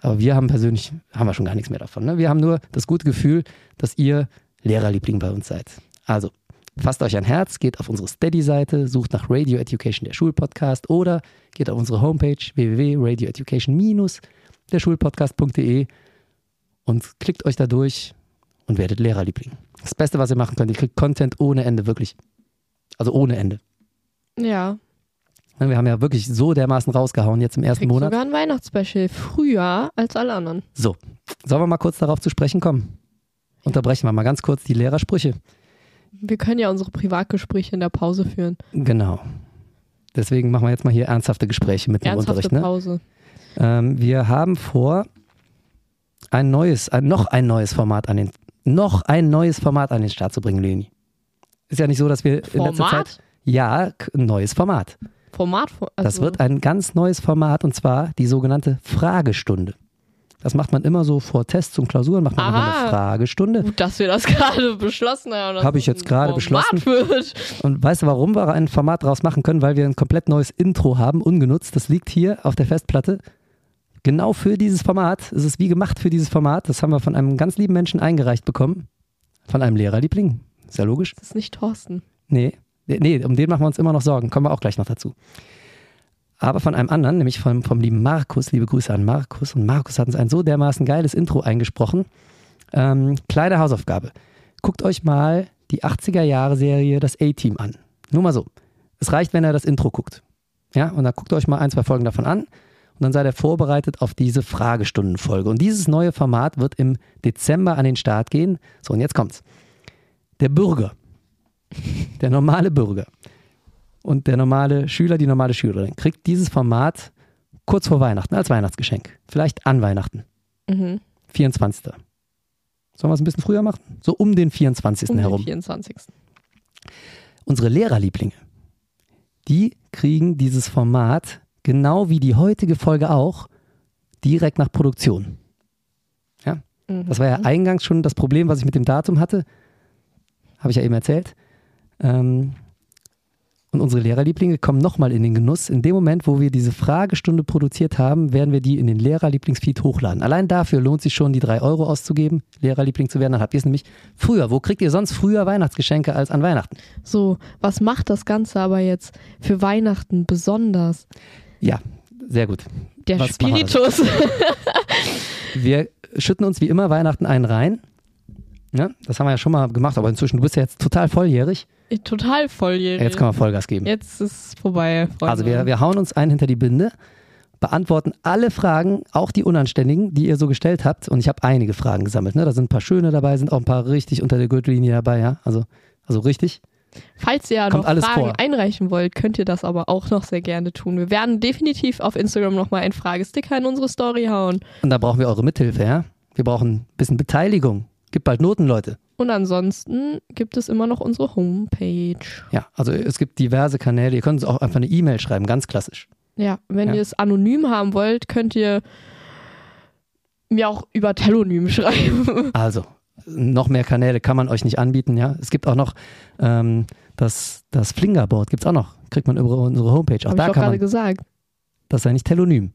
Aber wir haben persönlich, haben wir schon gar nichts mehr davon. Ne? Wir haben nur das gute Gefühl, dass ihr Lehrerliebling bei uns seid. Also, fasst euch ein Herz, geht auf unsere Steady-Seite, sucht nach Radio Education, der Schulpodcast, oder geht auf unsere Homepage www.radioeducation-derschulpodcast.de und klickt euch da durch und werdet Lehrerliebling. Das Beste, was ihr machen könnt, ihr kriegt Content ohne Ende, wirklich. Also ohne Ende. Ja. Ne, Wir haben ja wirklich so dermaßen rausgehauen jetzt im ersten Kriegst Monat. sogar ein Weihnachtsspecial früher als alle anderen. So, sollen wir mal kurz darauf zu sprechen kommen? Unterbrechen wir mal ganz kurz die Lehrersprüche. Wir können ja unsere Privatgespräche in der Pause führen. Genau. Deswegen machen wir jetzt mal hier ernsthafte Gespräche mit dem Ernsthafte Unterricht. Ne? Pause. Ähm, wir haben vor, ein neues, ein, noch ein neues Format an den, noch ein neues Format an den Start zu bringen, Leni. Ist ja nicht so, dass wir in letzter Format? Zeit. Ja, ein neues Format. Format. Also, Das wird ein ganz neues Format und zwar die sogenannte Fragestunde. Das macht man immer so vor Tests und Klausuren, macht man immer Aha. eine Fragestunde. Gut, dass wir das gerade beschlossen haben. dass Hab ich jetzt gerade Format beschlossen. Wird. Und weißt du, warum wir ein Format draus machen können? Weil wir ein komplett neues Intro haben, ungenutzt. Das liegt hier auf der Festplatte. Genau für dieses Format. Es ist wie gemacht für dieses Format. Das haben wir von einem ganz lieben Menschen eingereicht bekommen. Von einem Lehrerliebling. Ist ja logisch. Das ist nicht Thorsten. Nee, nee, um den machen wir uns immer noch Sorgen. Kommen wir auch gleich noch dazu. Aber von einem anderen, nämlich vom, vom lieben Markus. Liebe Grüße an Markus. Und Markus hat uns ein so dermaßen geiles Intro eingesprochen. Ähm, kleine Hausaufgabe. Guckt euch mal die 80er-Jahre-Serie Das A-Team an. Nur mal so. Es reicht, wenn ihr das Intro guckt. Ja, und dann guckt euch mal ein, zwei Folgen davon an. Und dann seid ihr vorbereitet auf diese Fragestundenfolge. Und dieses neue Format wird im Dezember an den Start gehen. So, und jetzt kommt's. Der Bürger der normale Bürger und der normale Schüler, die normale Schülerin, kriegt dieses Format kurz vor Weihnachten als Weihnachtsgeschenk. Vielleicht an Weihnachten. Mhm. 24. Sollen wir es ein bisschen früher machen? So um den 24. Um den herum. 24. Unsere Lehrerlieblinge, die kriegen dieses Format, genau wie die heutige Folge auch, direkt nach Produktion. Mhm. Das war ja eingangs schon das Problem, was ich mit dem Datum hatte. Habe ich ja eben erzählt. Ähm, und unsere Lehrerlieblinge kommen nochmal in den Genuss. In dem Moment, wo wir diese Fragestunde produziert haben, werden wir die in den Lehrerlieblingsfeed hochladen. Allein dafür lohnt sich schon, die drei Euro auszugeben, Lehrerliebling zu werden. Dann habt ihr es nämlich früher. Wo kriegt ihr sonst früher Weihnachtsgeschenke als an Weihnachten? So, was macht das Ganze aber jetzt für Weihnachten besonders? Ja, sehr gut. Der Was Spiritus. Wir schütten uns wie immer Weihnachten einen rein. Ja, das haben wir ja schon mal gemacht, aber inzwischen, du bist ja jetzt total volljährig. Total volljährig. Jetzt können wir Vollgas geben. Jetzt ist es vorbei. Freunde. Also wir, wir hauen uns einen hinter die Binde, beantworten alle Fragen, auch die unanständigen, die ihr so gestellt habt. Und ich habe einige Fragen gesammelt. Ne? Da sind ein paar schöne dabei, sind auch ein paar richtig unter der Gürtellinie dabei. Ja? Also, also richtig. Falls ihr Kommt noch Fragen vor. einreichen wollt, könnt ihr das aber auch noch sehr gerne tun. Wir werden definitiv auf Instagram nochmal einen Fragesticker in unsere Story hauen. Und da brauchen wir eure Mithilfe. Ja? Wir brauchen ein bisschen Beteiligung. Gibt bald Noten, Leute. Und ansonsten gibt es immer noch unsere Homepage. Ja, also es gibt diverse Kanäle. Ihr könnt uns auch einfach eine E-Mail schreiben, ganz klassisch. Ja, wenn Ja. ihr es anonym haben wollt, könnt ihr mir auch über Telonym schreiben. Also, noch mehr Kanäle kann man euch nicht anbieten, ja. Es gibt auch noch ähm, das, das Flingerboard, gibt es auch noch. Kriegt man über unsere Homepage. Auch Habe ich da doch kann gerade gesagt. Das sei nicht Telonym.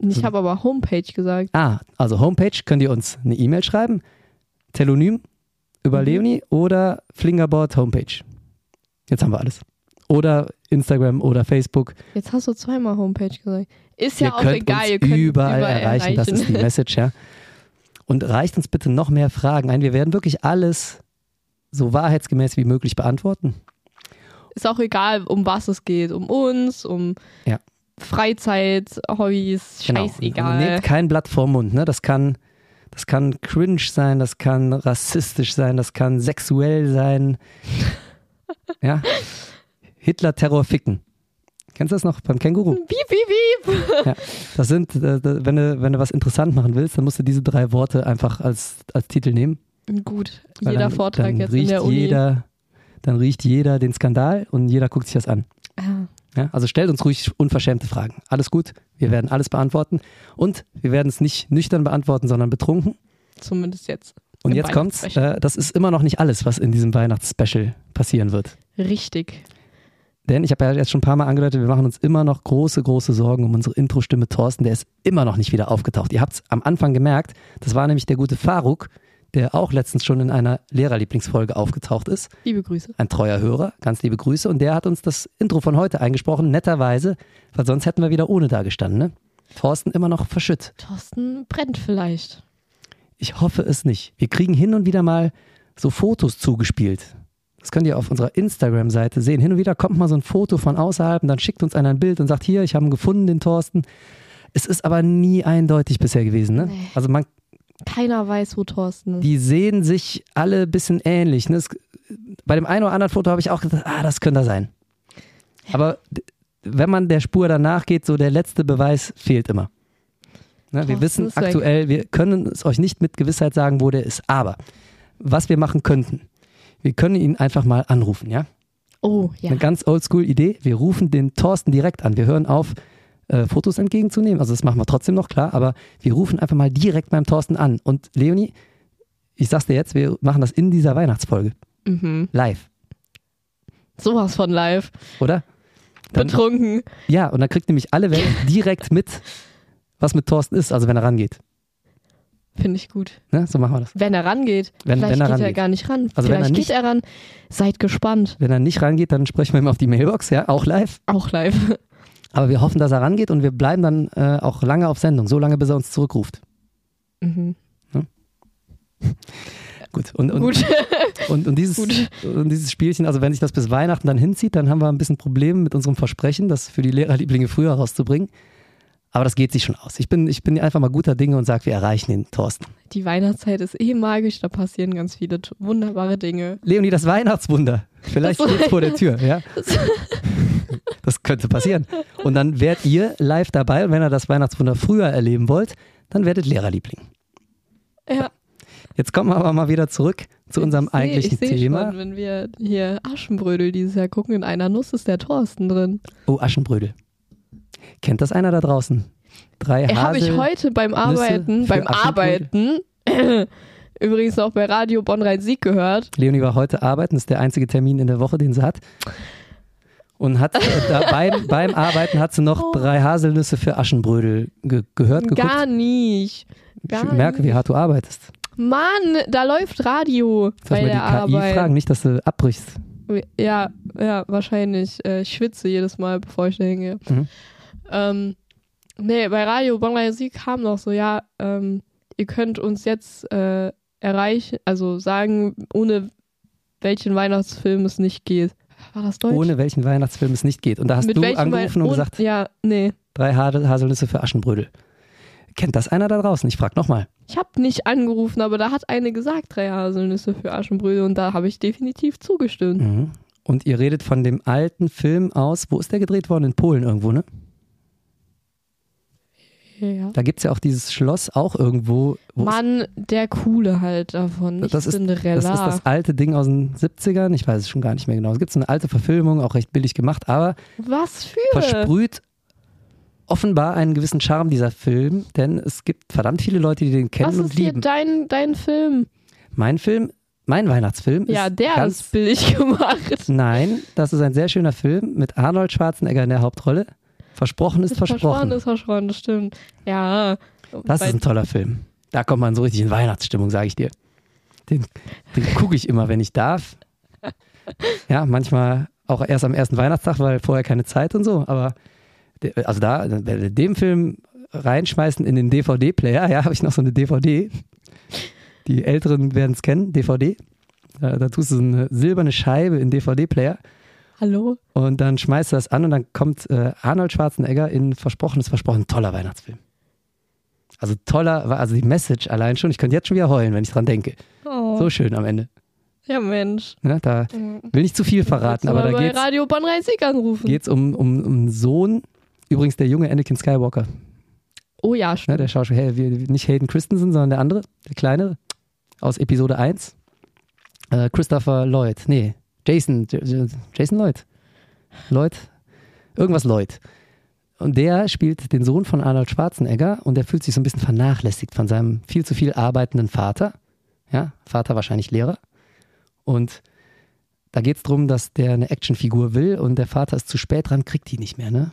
Ich habe aber Homepage gesagt. Ah, also Homepage könnt ihr uns eine E-Mail schreiben. Telonym über Mhm. Leonie oder Flingerboard Homepage. Jetzt haben wir alles. Oder Instagram oder Facebook. Jetzt hast du zweimal Homepage gesagt. Ist ja ihr auch egal. ihr könnt überall, erreichen. Das ist die Message, ja. Und reicht uns bitte noch mehr Fragen ein. Wir werden wirklich alles so wahrheitsgemäß wie möglich beantworten. Ist auch egal, um was es geht. Um uns, um Ja. Freizeit, Hobbys, Genau. scheißegal. Nehmt kein Blatt vorm Mund. Ne? Das, kann, das kann cringe sein, das kann rassistisch sein, das kann sexuell sein. ja. Hitler-Terror ficken. Kennst du das noch beim Känguru? Piep, piep, piep. Ja. Das sind, äh, wenn du, wenn du was interessant machen willst, dann musst du diese drei Worte einfach als, als Titel nehmen. Gut, Weil jeder dann, Vortrag dann jetzt in riecht der Uni. Jeder, dann riecht jeder den Skandal und jeder guckt sich das an. Ah, Ja, also stellt uns ruhig unverschämte Fragen. Alles gut, wir werden alles beantworten. Und wir werden es nicht nüchtern beantworten, sondern betrunken. zumindest jetzt. Und jetzt kommt's. Äh, das ist immer noch nicht alles, was in diesem Weihnachtsspecial passieren wird. Richtig. Denn ich habe ja jetzt schon ein paar Mal angedeutet, wir machen uns immer noch große, große Sorgen um unsere Intro-Stimme Thorsten. Der ist immer noch nicht wieder aufgetaucht. Ihr habt es am Anfang gemerkt, das war nämlich der gute Faruk, der auch letztens schon in einer Lehrerlieblingsfolge aufgetaucht ist. Liebe Grüße. Ein treuer Hörer, ganz liebe Grüße. Und der hat uns das Intro von heute eingesprochen, netterweise, weil sonst hätten wir wieder ohne da gestanden. Ne? Thorsten immer noch verschütt. Thorsten brennt vielleicht. Ich hoffe es nicht. Wir kriegen hin und wieder mal so Fotos zugespielt. Das könnt ihr auf unserer Instagram-Seite sehen. Hin und wieder kommt mal so ein Foto von außerhalb und dann schickt uns einer ein Bild und sagt, hier, ich habe ihn gefunden, den Thorsten. Es ist aber nie eindeutig bisher gewesen. Ne? Nee. Also man, Keiner weiß, wo Thorsten ist. die sehen sich alle ein bisschen ähnlich. Ne? Es, bei dem einen oder anderen Foto habe ich auch gedacht, ah, das könnte er sein. Aber wenn man der Spur danach geht, so der letzte Beweis fehlt immer. Ne, wir wissen aktuell, wir können es euch nicht mit Gewissheit sagen, wo der ist. Aber was wir machen könnten, wir können ihn einfach mal anrufen, ja? Oh, ja. Eine ganz oldschool Idee. Wir rufen den Thorsten direkt an. Wir hören auf, äh, Fotos entgegenzunehmen. Also das machen wir trotzdem noch klar, aber wir rufen einfach mal direkt beim Thorsten an. Und Leonie, ich sag's dir jetzt, wir machen das in dieser Weihnachtsfolge. Mhm. Live, Sowas von live. oder? Dann, Betrunken. ja, und dann kriegt nämlich alle Welt direkt mit, was mit Thorsten ist, also wenn er rangeht. Finde ich gut. Ne? So machen wir das. Wenn er rangeht. Wenn- Vielleicht wenn er geht er rangeht. gar nicht ran. Also wenn er Vielleicht nicht- geht er ran. Seid gespannt. Wenn er nicht rangeht, dann sprechen wir ihm auf die Mailbox, ja, auch live. Auch live. Aber wir hoffen, dass er rangeht und wir bleiben dann äh, auch lange auf Sendung, so lange, bis er uns zurückruft. Mhm. Gut. Und, und, Gut. Und, und, dieses, Gut. und dieses Spielchen, also wenn sich das bis Weihnachten dann hinzieht, dann haben wir ein bisschen Probleme mit unserem Versprechen, das für die Lehrerlieblinge früher rauszubringen. Aber das geht sich schon aus. Ich bin, ich bin einfach mal guter Dinge und sage, wir erreichen den Thorsten. Die Weihnachtszeit ist eh magisch. Da passieren ganz viele wunderbare Dinge. Leonie, das Weihnachtswunder. Vielleicht Das- steht vor der Tür, ja? Das könnte passieren. Und dann werdet ihr live dabei und wenn ihr das Weihnachtswunder früher erleben wollt, dann werdet Lehrerliebling. Ja. Jetzt kommen wir aber mal wieder zurück zu unserem Ich seh- eigentlichen ich seh Thema. Schon, wenn wir hier Aschenbrödel dieses Jahr gucken, in einer Nuss ist der Thorsten drin. Oh, Aschenbrödel. Kennt das einer da draußen? Drei Er habe ich Hasel- heute beim Arbeiten, beim? Arbeiten, übrigens auch bei Radio Bonn-Rhein-Sieg gehört. Leonie war heute arbeiten, das ist der einzige Termin in der Woche, den sie hat. Und hat äh, beim, beim Arbeiten hat sie noch drei Haselnüsse für Aschenbrödel ge gehört, geguckt. Gar nicht. Gar ich merke, wie hart du arbeitest. Mann, da läuft Radio Soll bei ich mal der die KI Arbeit. fragen, nicht, dass du abbrichst. Ja, ja, wahrscheinlich. Äh, ich schwitze jedes Mal, bevor ich da hingehe. Mhm. Ähm, nee, bei Radio Bonn Sieg kam noch so, ja, ähm, ihr könnt uns jetzt äh, erreichen, also sagen, ohne welchen Weihnachtsfilm es nicht geht. War das Deutsch? Ohne welchen Weihnachtsfilm es nicht geht. Und da hast Mit du angerufen und gesagt, Ja, nee. drei Hasel Haselnüsse für Aschenbrödel. Kennt das einer da draußen? Ich frag nochmal. Ich habe nicht angerufen, aber da hat eine gesagt, drei Haselnüsse für Aschenbrödel und da habe ich definitiv zugestimmt. Mhm. Und ihr redet von dem alten Film aus, wo ist der gedreht worden? In Polen irgendwo, ne? Ja. Da gibt es ja auch dieses Schloss auch irgendwo. Mann, der Coole halt davon, nicht das ist, Cinderella. das ist das alte Ding aus den 70ern. Ich weiß es schon gar nicht mehr genau. Es gibt so eine alte Verfilmung, auch recht billig gemacht, aber Was für? versprüht offenbar einen gewissen Charme dieser Film, denn es gibt verdammt viele Leute, die den kennen Was und ist hier lieben. dein, dein Film? Mein Film, mein Weihnachtsfilm Ja, ist der ganz ist billig gemacht. Nein, das ist ein sehr schöner Film mit Arnold Schwarzenegger in der Hauptrolle. Versprochen ist versprochen. ist versprochen, das stimmt. Ja. Das ist ein toller Film. Da kommt man so richtig in Weihnachtsstimmung, sage ich dir. Den, den gucke ich immer, wenn ich darf. Ja, manchmal auch erst am ersten Weihnachtstag, weil vorher keine Zeit und so. Aber also da, wenn wir den Film reinschmeißen in den DVD-Player, ja, habe ich noch so eine DVD. Die Älteren werden es kennen, DVD. Da, da tust du so eine silberne Scheibe in DVD-Player Hallo? und dann schmeißt du das an und dann kommt äh, Arnold Schwarzenegger in Versprochenes Versprochen. Toller Weihnachtsfilm. Also toller, also die Message allein schon. Ich könnte jetzt schon wieder heulen, wenn ich dran denke. Oh, So schön am Ende. ja, Mensch. Ne, da will nicht zu viel verraten, aber da bei geht's, Radio Bonn Rhein-Sieg anrufen. geht's um, um, um einen Sohn. Übrigens der junge Anakin Skywalker. Oh ja, Ne, stimmt. der Schauspieler, hey, nicht Hayden Christensen, sondern der andere, der kleinere, aus Episode 1. Äh, Christopher Lloyd. Nee, Jason. Jason Lloyd. Lloyd. Irgendwas Lloyd. Und der spielt den Sohn von Arnold Schwarzenegger und der fühlt sich so ein bisschen vernachlässigt von seinem viel zu viel arbeitenden Vater. Ja, Vater wahrscheinlich Lehrer. Und da geht es darum, dass der eine Actionfigur will und der Vater ist zu spät dran, kriegt die nicht mehr, ne?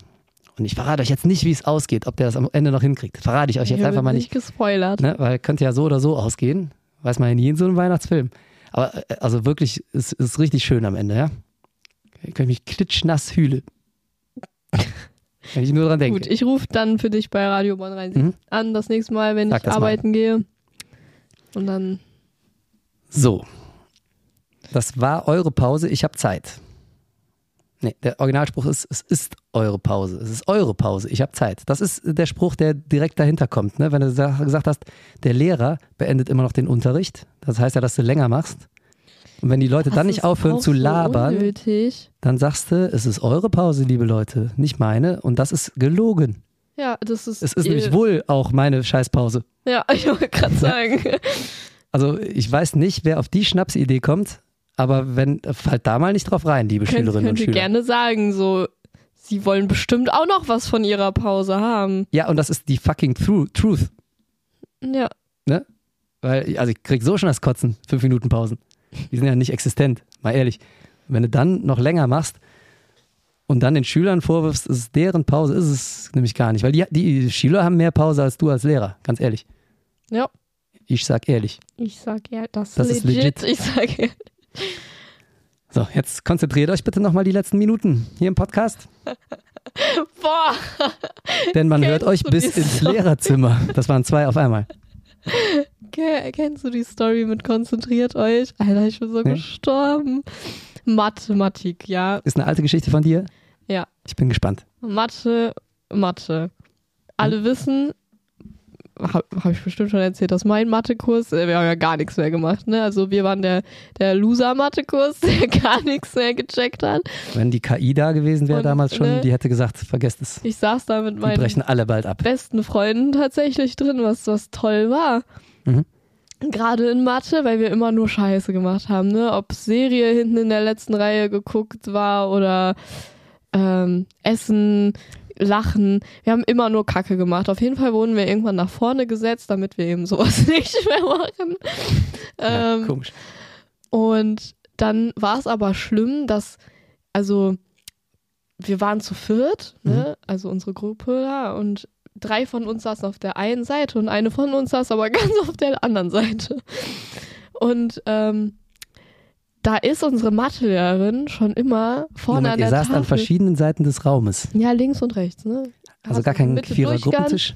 Und ich verrate euch jetzt nicht, wie es ausgeht, ob der das am Ende noch hinkriegt. Verrate ich euch jetzt Hier einfach mal nicht. gespoilert. Ne? Weil könnte ja so oder so ausgehen. Weiß man ja nie in so einem Weihnachtsfilm. Aber äh, also wirklich, es ist richtig schön am Ende, ja? Ich könnte mich klitschnass hühle. Wenn ich nur dran denke. Gut, ich rufe dann für dich bei Radio Bonn Rhein-Sieg Mhm. an, das nächste Mal, wenn Sag ich das mal. arbeiten gehe. Und dann, So. Das war eure Pause, ich habe Zeit. Nee, der Originalspruch ist, es ist eure Pause. Es ist eure Pause, ich habe Zeit. Das ist der Spruch, der direkt dahinter kommt. Ne? Wenn du sa- gesagt hast, der Lehrer beendet immer noch den Unterricht. Das heißt ja, dass du länger machst. Und wenn die Leute Das dann nicht aufhören zu labern, Unnötig. dann sagst du, es ist eure Pause, liebe Leute, nicht meine. Und das ist gelogen. Ja, das ist. Es ist nämlich wohl auch meine Scheißpause. Ja, ich wollte gerade sagen. Also ich weiß nicht, wer auf die Schnapsidee kommt, aber wenn, fallt da mal nicht drauf rein, liebe Könnt, Schülerinnen und Schüler. gerne sagen, so. Sie wollen bestimmt auch noch was von ihrer Pause haben. Ja, und das ist die fucking Tru Truth. Ja. Ne? Weil, also ich krieg so schon das Kotzen, fünf Minuten Pausen. Die sind ja nicht existent, mal ehrlich. Wenn du dann noch länger machst und dann den Schülern vorwirfst, es ist deren Pause, ist es nämlich gar nicht. Weil die, die Schüler haben mehr Pause als du als Lehrer, ganz ehrlich. Ja. Ich sag ehrlich. Ich sag ja, das, Das ist ist legit. legit. Ich sag ja. So, jetzt konzentriert euch bitte nochmal die letzten Minuten hier im Podcast, Boah. denn man Kennst hört euch bis ins Story? Lehrerzimmer. Das waren zwei auf einmal. Ke- Kennst du die Story mit konzentriert euch? Alter, ich bin so Nee. gestorben. Mathematik, ja. Ist eine alte Geschichte von dir? Ja. Ich bin gespannt. Mathe, Mathe. Alle wissen, habe hab ich bestimmt schon erzählt, dass mein Mathekurs, äh, wir haben ja gar nichts mehr gemacht, ne? Also wir waren der, der Loser-Mathekurs, der gar nichts mehr gecheckt hat. Wenn die KI da gewesen wäre damals schon, ne? die hätte gesagt, vergesst es. Ich saß da mit meinen brechen alle bald ab. besten Freunden tatsächlich drin, was, was toll war. Mhm. Gerade in Mathe, weil wir immer nur Scheiße gemacht haben, ne? Ob Serie hinten in der letzten Reihe geguckt war oder ähm, Essen, Lachen. Wir haben immer nur Kacke gemacht. Auf jeden Fall wurden wir irgendwann nach vorne gesetzt, damit wir eben sowas nicht mehr machen. Ja, Ähm, komisch. und dann war es aber schlimm, dass, also, wir waren zu viert, ne? also unsere Gruppe da, und drei von uns saßen auf der einen Seite und eine von uns saß aber ganz auf der anderen Seite. Und ähm, da ist unsere Mathelehrerin schon immer vorne Moment, an ihr der saßt Tafel. an verschiedenen Seiten des Raumes. ja, links und rechts, ne? Also Hast gar kein Vierer-Gruppentisch.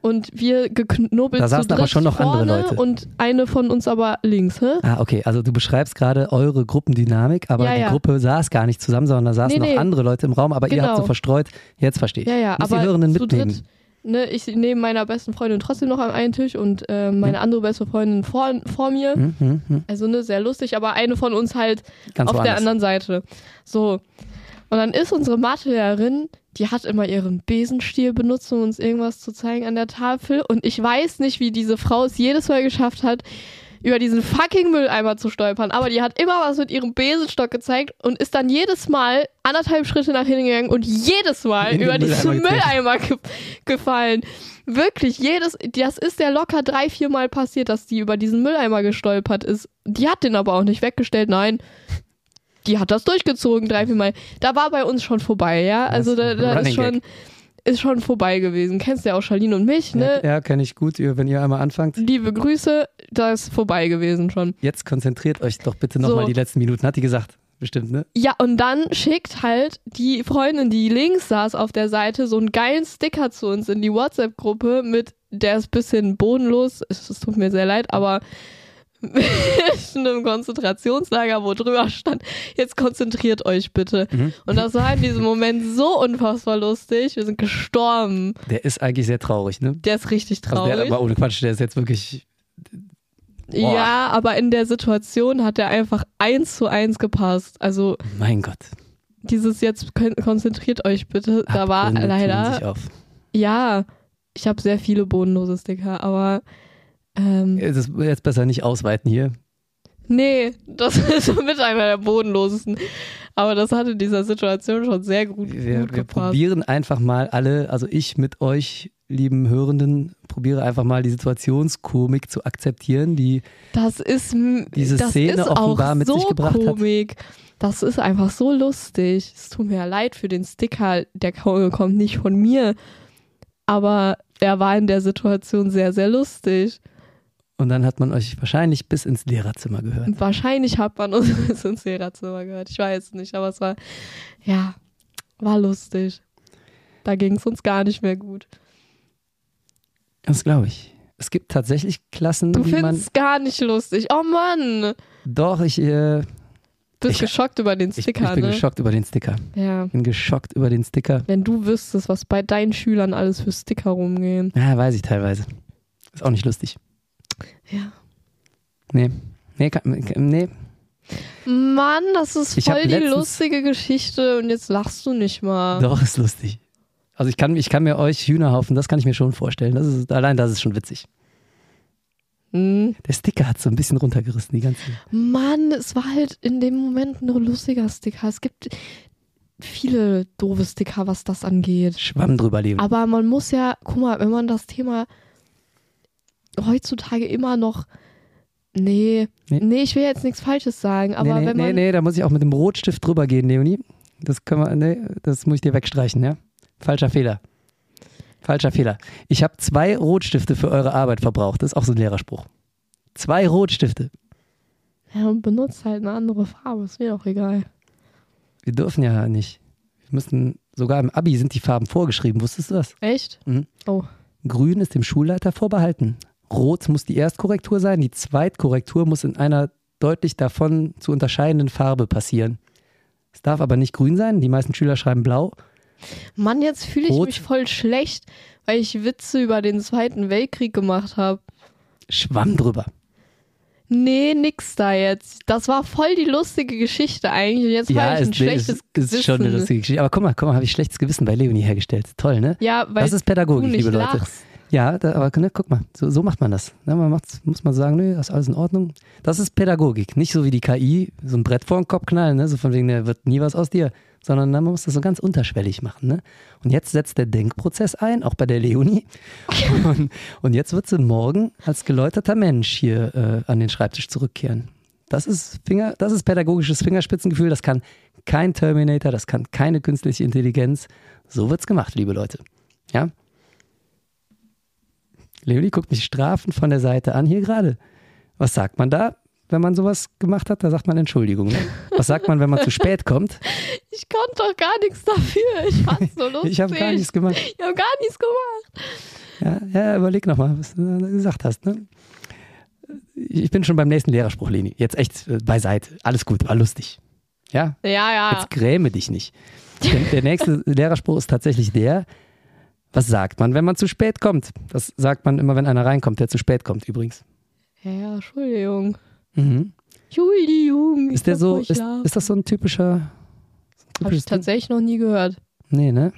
Und wir geknobelt Da zu saßen aber schon noch andere Leute. Und eine von uns aber links, hä? Ah, okay. Also du beschreibst gerade eure Gruppendynamik, aber Ja, die ja. Gruppe saß gar nicht zusammen, sondern da saßen Nee, nee. noch andere Leute im Raum, aber ihr habt Genau. so verstreut. Jetzt verstehe ich. Ja, ja, Muss aber die Hörenden mitnehmen. dritt, ne, ich neben meiner besten Freundin trotzdem noch am einen Tisch und äh, meine andere beste Freundin vor, vor mir. Hm, hm, hm. Also ne, sehr lustig, aber eine von uns halt Ganz auf der woanders. anderen Seite. So. Und dann ist unsere Mathelehrerin, die hat immer ihren Besenstiel benutzt, um uns irgendwas zu zeigen an der Tafel. Und ich weiß nicht, wie diese Frau es jedes Mal geschafft hat, über diesen fucking Mülleimer zu stolpern. Aber die hat immer was mit ihrem Besenstock gezeigt und ist dann jedes Mal anderthalb Schritte nach hinten gegangen und jedes Mal über diesen Mülleimer ge gefallen. Wirklich, jedes, das ist ja locker drei, vier Mal passiert, dass die über diesen Mülleimer gestolpert ist. Die hat den aber auch nicht weggestellt, nein. Die hat das durchgezogen, drei, vier Mal. Da war bei uns schon vorbei, ja. Also da, da ist schon, ist schon vorbei gewesen. Kennst ja auch Charlene und mich, ne? Ja, ja kenne ich gut, wenn ihr einmal anfangt. Liebe Grüße, da ist vorbei gewesen schon. Jetzt konzentriert euch doch bitte nochmal So. die letzten Minuten. Hat die gesagt? Bestimmt, ne? Ja, und dann schickt halt die Freundin, die links saß auf der Seite, so einen geilen Sticker zu uns in die WhatsApp-Gruppe mit, der ist ein bisschen bodenlos, es tut mir sehr leid, aber mit einem Konzentrationslager, wo drüber stand, jetzt konzentriert euch bitte. Mhm. Und das war in diesem Moment so unfassbar lustig, wir sind gestorben. Der ist eigentlich sehr traurig, ne? Der ist richtig Also traurig. der, aber ohne Quatsch, der ist jetzt wirklich. Boah. ja, aber in der Situation hat er einfach eins zu eins gepasst. Also Mein Gott. dieses jetzt kon- konzentriert euch bitte, da war leider. Ja, ich habe sehr viele bodenlose Sticker, aber ähm, Es ist jetzt besser nicht ausweiten hier. nee, das ist mit einer der bodenlosesten. Aber das hat in dieser Situation schon sehr gut, Wir, gut wir probieren einfach mal alle, also ich mit euch, lieben Hörenden, probiere einfach mal die Situationskomik zu akzeptieren, die Das ist diese das Szene ist offenbar auch mit so sich gebracht hat. Komik. Das ist einfach so lustig. Es tut mir ja leid für den Sticker, der ko- kommt nicht von mir. Aber er war in der Situation sehr, sehr lustig. Und dann hat man euch wahrscheinlich bis ins Lehrerzimmer gehört. Wahrscheinlich hat man uns bis ins Lehrerzimmer gehört. Ich weiß nicht, aber es war, ja, war lustig. Da ging es uns gar nicht mehr gut. Das glaube ich. Es gibt tatsächlich Klassen, Du die man. findest gar nicht lustig. Oh Mann! Doch, ich, äh, Bist Ich- geschockt über den ich, ich Sticker, bin ne? geschockt über den Sticker. Ja. Bin geschockt über den Sticker. Wenn du wüsstest, was bei deinen Schülern alles für Sticker rumgehen. Ja, weiß ich teilweise. Ist auch nicht lustig. Ja. Nee. Nee, nee. Mann, das ist Ich voll die lustige Geschichte und jetzt lachst du nicht mal. Doch, ist lustig. Also ich kann, ich kann mir euch Hühnerhaufen, das kann ich mir schon vorstellen. Das ist, allein das ist schon witzig. Hm. Der Sticker hat so ein bisschen runtergerissen, die ganze. Mann, es war halt in dem Moment ein lustiger Sticker. Es gibt viele doofe Sticker, was das angeht. Schwamm drüber leben. Aber man muss ja, guck mal, wenn man das Thema heutzutage immer noch. Nee, Nee. nee, ich will jetzt nichts Falsches sagen, aber nee, nee, wenn man. nee, nee, da muss ich auch mit dem Rotstift drüber gehen, Leonie. Das können wir, nee, das muss ich dir wegstreichen, ja? Falscher Fehler. Falscher Fehler. Ich habe zwei Rotstifte für eure Arbeit verbraucht. Das ist auch so ein Lehrerspruch. Zwei Rotstifte. Ja, und benutzt halt eine andere Farbe, ist mir doch egal. Wir dürfen ja nicht. Wir müssen, sogar im Abi sind die Farben vorgeschrieben. Wusstest du das? Echt? Mhm. Oh. Grün ist dem Schulleiter vorbehalten. Rot muss die Erstkorrektur sein. Die Zweitkorrektur muss in einer deutlich davon zu unterscheidenden Farbe passieren. Es darf aber nicht grün sein. Die meisten Schüler schreiben blau. Mann, jetzt fühle ich Rot. mich voll schlecht, weil ich Witze über den Zweiten Weltkrieg gemacht habe. Schwamm drüber. Nee, nix da jetzt. Das war voll die lustige Geschichte eigentlich. Und jetzt Ja, habe ich ein ist, schlechtes ist, ist schon eine Gewissen. lustige Geschichte. Aber guck mal, guck mal, habe ich schlechtes Gewissen bei Leonie hergestellt. Toll, ne? Ja, weil Das ist Pädagogik, liebe Leute. lachst. Ja, da, aber ne, guck mal, so, so macht man das. Ne, man macht's, muss man sagen, nö, das ist alles in Ordnung. Das ist Pädagogik. Nicht so wie die KI, so ein Brett vor den Kopf knallen, ne? so von wegen, da wird nie was aus dir. Sondern ne, man muss das so ganz unterschwellig machen. Ne? Und jetzt setzt der Denkprozess ein, auch bei der Leonie. Und, und jetzt wird sie morgen als geläuterter Mensch hier äh, an den Schreibtisch zurückkehren. Das ist, Finger, das ist pädagogisches Fingerspitzengefühl. Das kann kein Terminator, das kann keine künstliche Intelligenz. So wird's gemacht, liebe Leute. Ja? Leonie guckt mich strafend von der Seite an hier gerade. Was sagt man da, wenn man sowas gemacht hat? Da sagt man Entschuldigung. Ne? Was sagt man, wenn man zu spät kommt? Ich konnte doch gar nichts dafür. Ich fand's so lustig. Ich habe gar nichts gemacht. Ich habe gar nichts gemacht. Ja, ja überleg nochmal, was du da gesagt hast. Ne? Ich bin schon beim nächsten Lehrerspruch, Leni. Jetzt echt äh, beiseite. Alles gut, war lustig. Ja, Ja, ja. Jetzt gräme dich nicht. Denn der nächste Lehrerspruch ist tatsächlich der, was sagt man, wenn man zu spät kommt? Das sagt man immer, wenn einer reinkommt, der zu spät kommt übrigens. Ja, Entschuldigung. Mhm. Entschuldigung. Ist der so, ist, ist das so ein typischer, so ein Hab ich Ding? tatsächlich noch nie gehört. Nee, ne?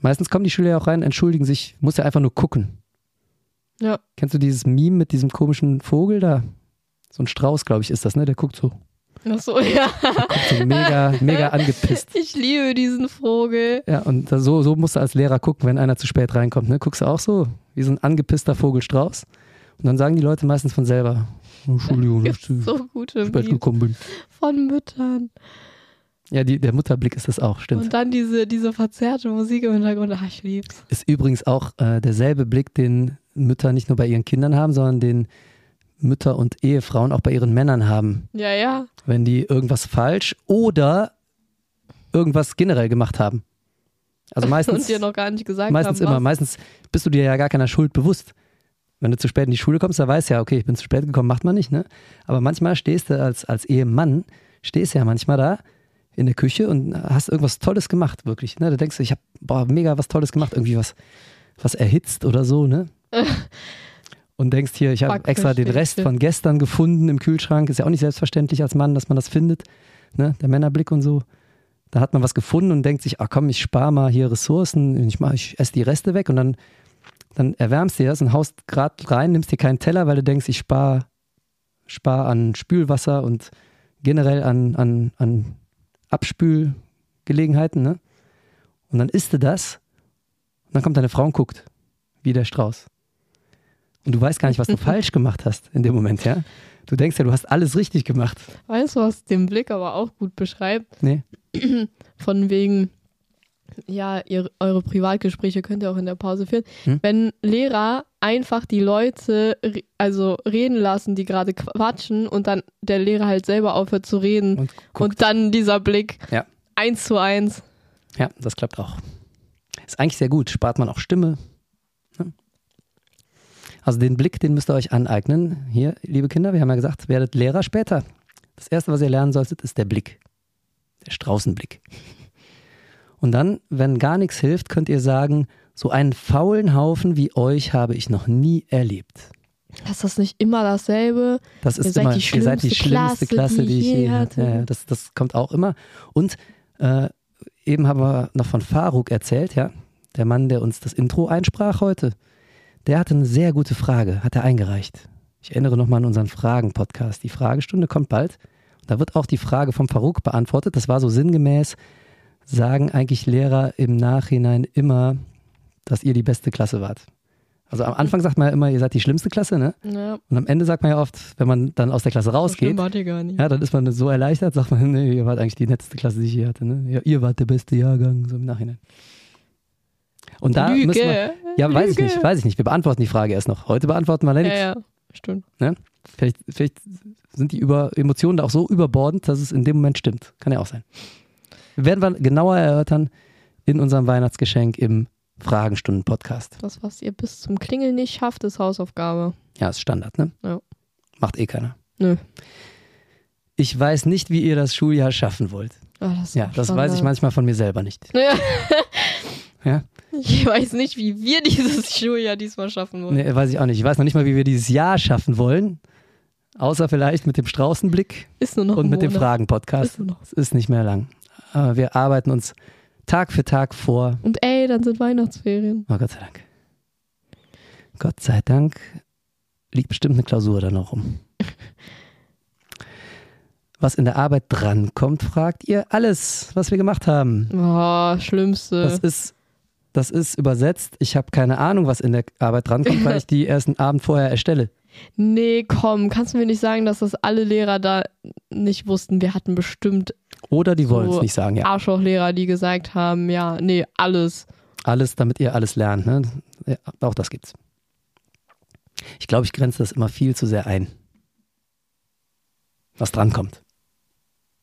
Meistens kommen die Schüler ja auch rein, entschuldigen sich, muss ja einfach nur gucken. Ja. Kennst du dieses Meme mit diesem komischen Vogel da? So ein Strauß, glaube ich, ist das, ne? Der guckt so, Ach so, ja. so mega, mega angepisst. Ich liebe diesen Vogel. Ja, und so, so musst du als Lehrer gucken, wenn einer zu spät reinkommt. Ne? Guckst du auch so, wie so ein angepisster Vogelstrauß. Und dann sagen die Leute meistens von selber, "Oh, Entschuldigung, dass Gibt's ich zu so gute spät gekommen bin. von Müttern. Ja, die, der Mutterblick ist das auch, stimmt. Und dann diese, diese verzerrte Musik im Hintergrund. Ach, ich lieb's. Ist übrigens auch äh, derselbe Blick, den Mütter nicht nur bei ihren Kindern haben, sondern den Mütter und Ehefrauen auch bei ihren Männern haben, Ja, ja. wenn die irgendwas falsch oder irgendwas generell gemacht haben. Also meistens, Und dir noch gar nicht gesagt meistens haben, immer, was. meistens bist du dir ja gar keiner Schuld bewusst. Wenn du zu spät in die Schule kommst, da weißt du ja, okay, ich bin zu spät gekommen, macht man nicht, ne? Aber manchmal stehst du als, als Ehemann, stehst ja manchmal da in der Küche und hast irgendwas Tolles gemacht, wirklich. Ne? Da denkst du, ich habe mega was Tolles gemacht, irgendwie was, was erhitzt oder so, ne? Und denkst hier, ich habe extra den Rest von gestern gefunden im Kühlschrank. Ist ja auch nicht selbstverständlich als Mann, dass man das findet. Ne? Der Männerblick und so. Da hat man was gefunden und denkt sich, ah komm, ich spare mal hier Ressourcen, ich, mach, ich esse die Reste weg und dann, dann erwärmst du das und haust gerade rein, nimmst dir keinen Teller, weil du denkst, ich spare spar an Spülwasser und generell an, an, an Abspülgelegenheiten. Ne? Und dann isst du das und dann kommt deine Frau und guckt, wie der Strauß. Und du weißt gar nicht, was du falsch gemacht hast in dem Moment, ja? Du denkst ja, du hast alles richtig gemacht. Weißt du, was den Blick aber auch gut beschreibt? Nee. Von wegen, ja, ihr, eure Privatgespräche könnt ihr auch in der Pause führen. Hm? Wenn Lehrer einfach die Leute also reden lassen, die gerade quatschen und dann der Lehrer halt selber aufhört zu reden Und und dann dieser Blick Ja. eins zu eins. Ja, das klappt auch. Ist eigentlich sehr gut, spart man auch Stimme. Also den Blick, den müsst ihr euch aneignen. Hier, liebe Kinder, wir haben ja gesagt, werdet Lehrer später. Das Erste, was ihr lernen solltet, ist der Blick. Der Straußenblick. Und dann, wenn gar nichts hilft, könnt ihr sagen, so einen faulen Haufen wie euch habe ich noch nie erlebt. Ist das nicht immer dasselbe? Das ist Ihr seid immer, die ihr seid die schlimmste Klasse, Klasse, die ich je hatte. Ja, ja, das, das kommt auch immer. Und äh, eben haben wir noch von Faruk erzählt, ja, der Mann, der uns das Intro einsprach heute. Der hatte eine sehr gute Frage, hat er eingereicht. Ich erinnere nochmal an unseren Fragen-Podcast. Die Fragestunde kommt bald. Da wird auch die Frage vom Faruk beantwortet. Das war so sinngemäß, sagen eigentlich Lehrer im Nachhinein immer, dass ihr die beste Klasse wart. Also am Anfang sagt man ja immer, ihr seid die schlimmste Klasse, ne? Ja, Und am Ende sagt man ja oft, wenn man dann aus der Klasse so rausgeht, nicht. ja, dann ist man so erleichtert, sagt man, nee, ihr wart eigentlich die netteste Klasse, die ich je hatte, ne? Ja, ihr wart der beste Jahrgang, so im Nachhinein. Und da Lüge. müssen wir, ja, weiß ich Lüge. nicht, weiß ich nicht. Wir beantworten die Frage erst noch. Heute beantworten wir Ja, nichts. ja, stimmt. Vielleicht, vielleicht sind die über Emotionen da auch so überbordend, dass es in dem Moment stimmt. Kann ja auch sein. Werden wir genauer erörtern in unserem Weihnachtsgeschenk im Fragenstunden-Podcast. Das, was ihr bis zum Klingeln nicht schafft, ist Hausaufgabe. Ja, ist Standard, ne? Ja. Macht eh keiner. Nö. Ich weiß nicht, wie ihr das Schuljahr schaffen wollt. Ah, das Ja, das weiß ich Standard. manchmal von mir selber nicht. Ja. Ja? Ich weiß nicht, wie wir dieses Schuljahr diesmal schaffen wollen. Nee, weiß ich auch nicht. Ich weiß noch nicht mal, wie wir dieses Jahr schaffen wollen. Außer vielleicht mit dem Straußenblick Ist nur noch und mit dem. Fragen-Podcast. Ist nur noch. Es ist nicht mehr lang. Aber wir arbeiten uns Tag für Tag vor. Und ey, dann sind Weihnachtsferien. Oh, Gott sei Dank. Gott sei Dank liegt bestimmt eine Klausur da noch rum. Was in der Arbeit drankommt, fragt ihr alles, was wir gemacht haben. Oh, Schlimmste. Das ist, das ist übersetzt. Ich habe keine Ahnung, was in der Arbeit drankommt, weil ich die erst einen Abend vorher erstelle. Nee, komm, kannst du mir nicht sagen, dass das alle Lehrer da nicht wussten? Wir hatten bestimmt Oder die wollen es So nicht sagen, ja. Arschlochlehrer, die gesagt haben, ja, nee, alles. Alles, damit ihr alles lernt. Ne? Ja, auch das gibt's. Ich glaube, ich grenze das immer viel zu sehr ein. Was drankommt.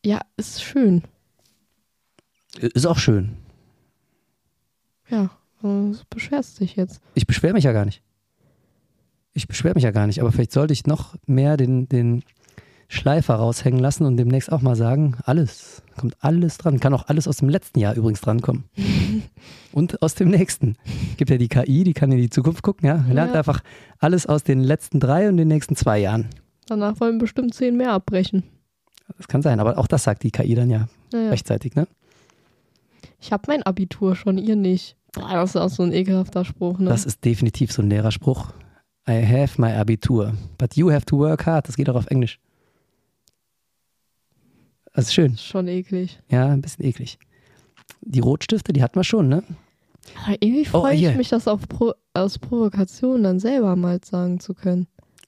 Ja, ist schön. Ist auch schön. Ja, du beschwerst dich jetzt. Ich beschwere mich ja gar nicht. Ich beschwere mich ja gar nicht, aber vielleicht sollte ich noch mehr den, den Schleifer raushängen lassen und demnächst auch mal sagen, alles, kommt alles dran. Kann auch alles aus dem letzten Jahr übrigens drankommen. und aus dem nächsten. Gibt ja die KI, die kann in die Zukunft gucken, ja. Lernt Ja. einfach alles aus den letzten drei und den nächsten zwei Jahren. Danach wollen bestimmt zehn mehr abbrechen. Das kann sein, aber auch das sagt die KI dann ja Naja, rechtzeitig, ne? ich habe mein Abitur schon, ihr nicht. Boah, das ist auch so ein ekelhafter Spruch, ne? Das ist definitiv so ein Lehrerspruch. I have my Abitur, but you have to work hard. Das geht auch auf Englisch. Das ist schön. schon eklig. Ja, ein bisschen eklig. Die Rotstifte, die hatten wir schon, ne? Aber irgendwie Oh, freue hier. ich mich, das auf Pro aus Provokation dann selber mal sagen zu können.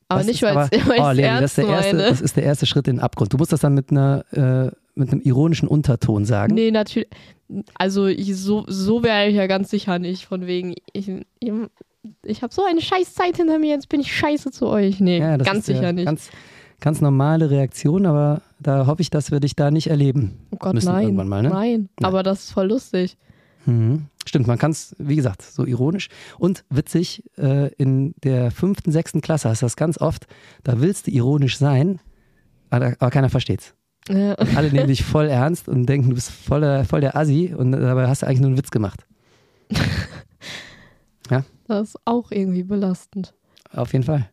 Aber Das nicht, weil aber- ich oh, es das, ernst ist der erste, meine. das ist der erste Schritt in den Abgrund. Du musst das dann mit, einer, äh, mit einem ironischen Unterton sagen. Nee, natürlich. Also ich, so, so wäre ich ja ganz sicher nicht. Von wegen, ich, ich, habe so eine scheiß Zeit hinter mir, jetzt bin ich scheiße zu euch. Nee, Ja, ganz ist ja sicher nicht. Ganz, ganz normale Reaktion, aber da hoffe ich, dass wir dich da nicht erleben. oh Gott, müssen nein. irgendwann mal, ne? Nein, Nein. aber das ist voll lustig. Mhm. Stimmt, man kann es, wie gesagt, so ironisch und witzig, äh, in der fünften, sechsten Klasse hast du das ganz oft, da willst du ironisch sein, aber, aber keiner versteht's. Ja. Alle nehmen dich voll ernst und denken, du bist voll der, voll der Assi und dabei hast du eigentlich nur einen Witz gemacht. Das ist auch irgendwie belastend. Auf jeden Fall.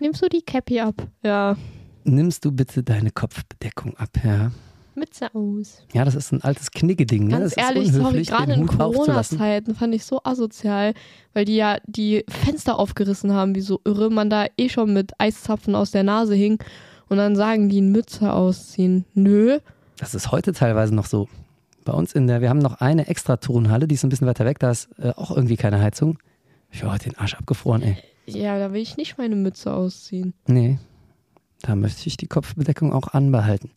Nimmst du die Cappy ab? Ja. Nimmst du bitte deine Kopfbedeckung ab, ja. Mütze aus. Ja, das ist ein altes Kniggeding, ne? Ganz das ehrlich, ist sorry, unhöflich, gerade den in. Corona-Zeiten fand ich so asozial, weil die ja die Fenster aufgerissen haben, wie so irre, man da eh schon mit Eiszapfen aus der Nase hing und dann sagen die, Mütze ausziehen. Nö. Das ist heute teilweise noch so. Bei uns in der, wir haben noch eine extra Turnhalle, die ist ein bisschen weiter weg, da ist äh, auch irgendwie keine Heizung. Ich war heute den Arsch abgefroren, ey. Ja, da will ich nicht meine Mütze ausziehen. Nee, da möchte ich die Kopfbedeckung auch anbehalten.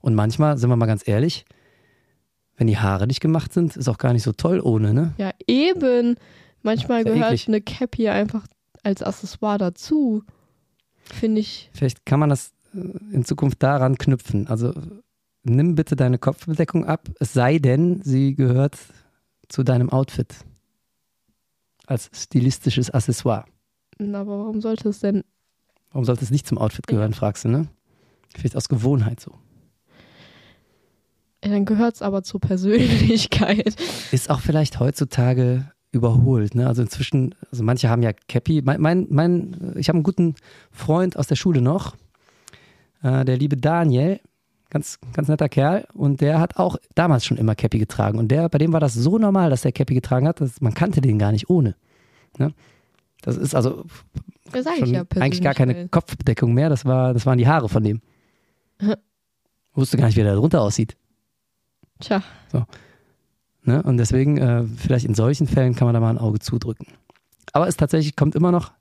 Und manchmal, sind wir mal ganz ehrlich, wenn die Haare nicht gemacht sind, ist auch gar nicht so toll ohne, ne? Ja, eben. Manchmal gehört eklig. eine Cappy einfach als Accessoire dazu. Finde ich. Vielleicht kann man das in Zukunft daran knüpfen. Also nimm bitte deine Kopfbedeckung ab, es sei denn, sie gehört zu deinem Outfit. Als stilistisches Accessoire. Aber warum sollte es denn. Warum sollte es nicht zum Outfit gehören, fragst du, ne? Vielleicht aus Gewohnheit so. Ja, dann gehört es aber zur Persönlichkeit. Ist auch vielleicht heutzutage überholt. Ne? Also inzwischen, also manche haben ja Cappy. Mein, mein, mein ich habe einen guten Freund aus der Schule noch, äh, der liebe Daniel, ganz, ganz netter Kerl, und der hat auch damals schon immer Cappy getragen. Und der, bei dem war das so normal, dass der Cappy getragen hat, dass man kannte den gar nicht ohne. Ne? Das ist also Das ja eigentlich gar keine Persönlichkeit. Kopfbedeckung mehr. Das, war, das waren die Haare von dem. Wusste gar nicht, wie der da drunter aussieht. Tja, Ne? Und deswegen, äh, vielleicht in solchen Fällen kann man da mal ein Auge zudrücken. Aber es tatsächlich kommt immer noch,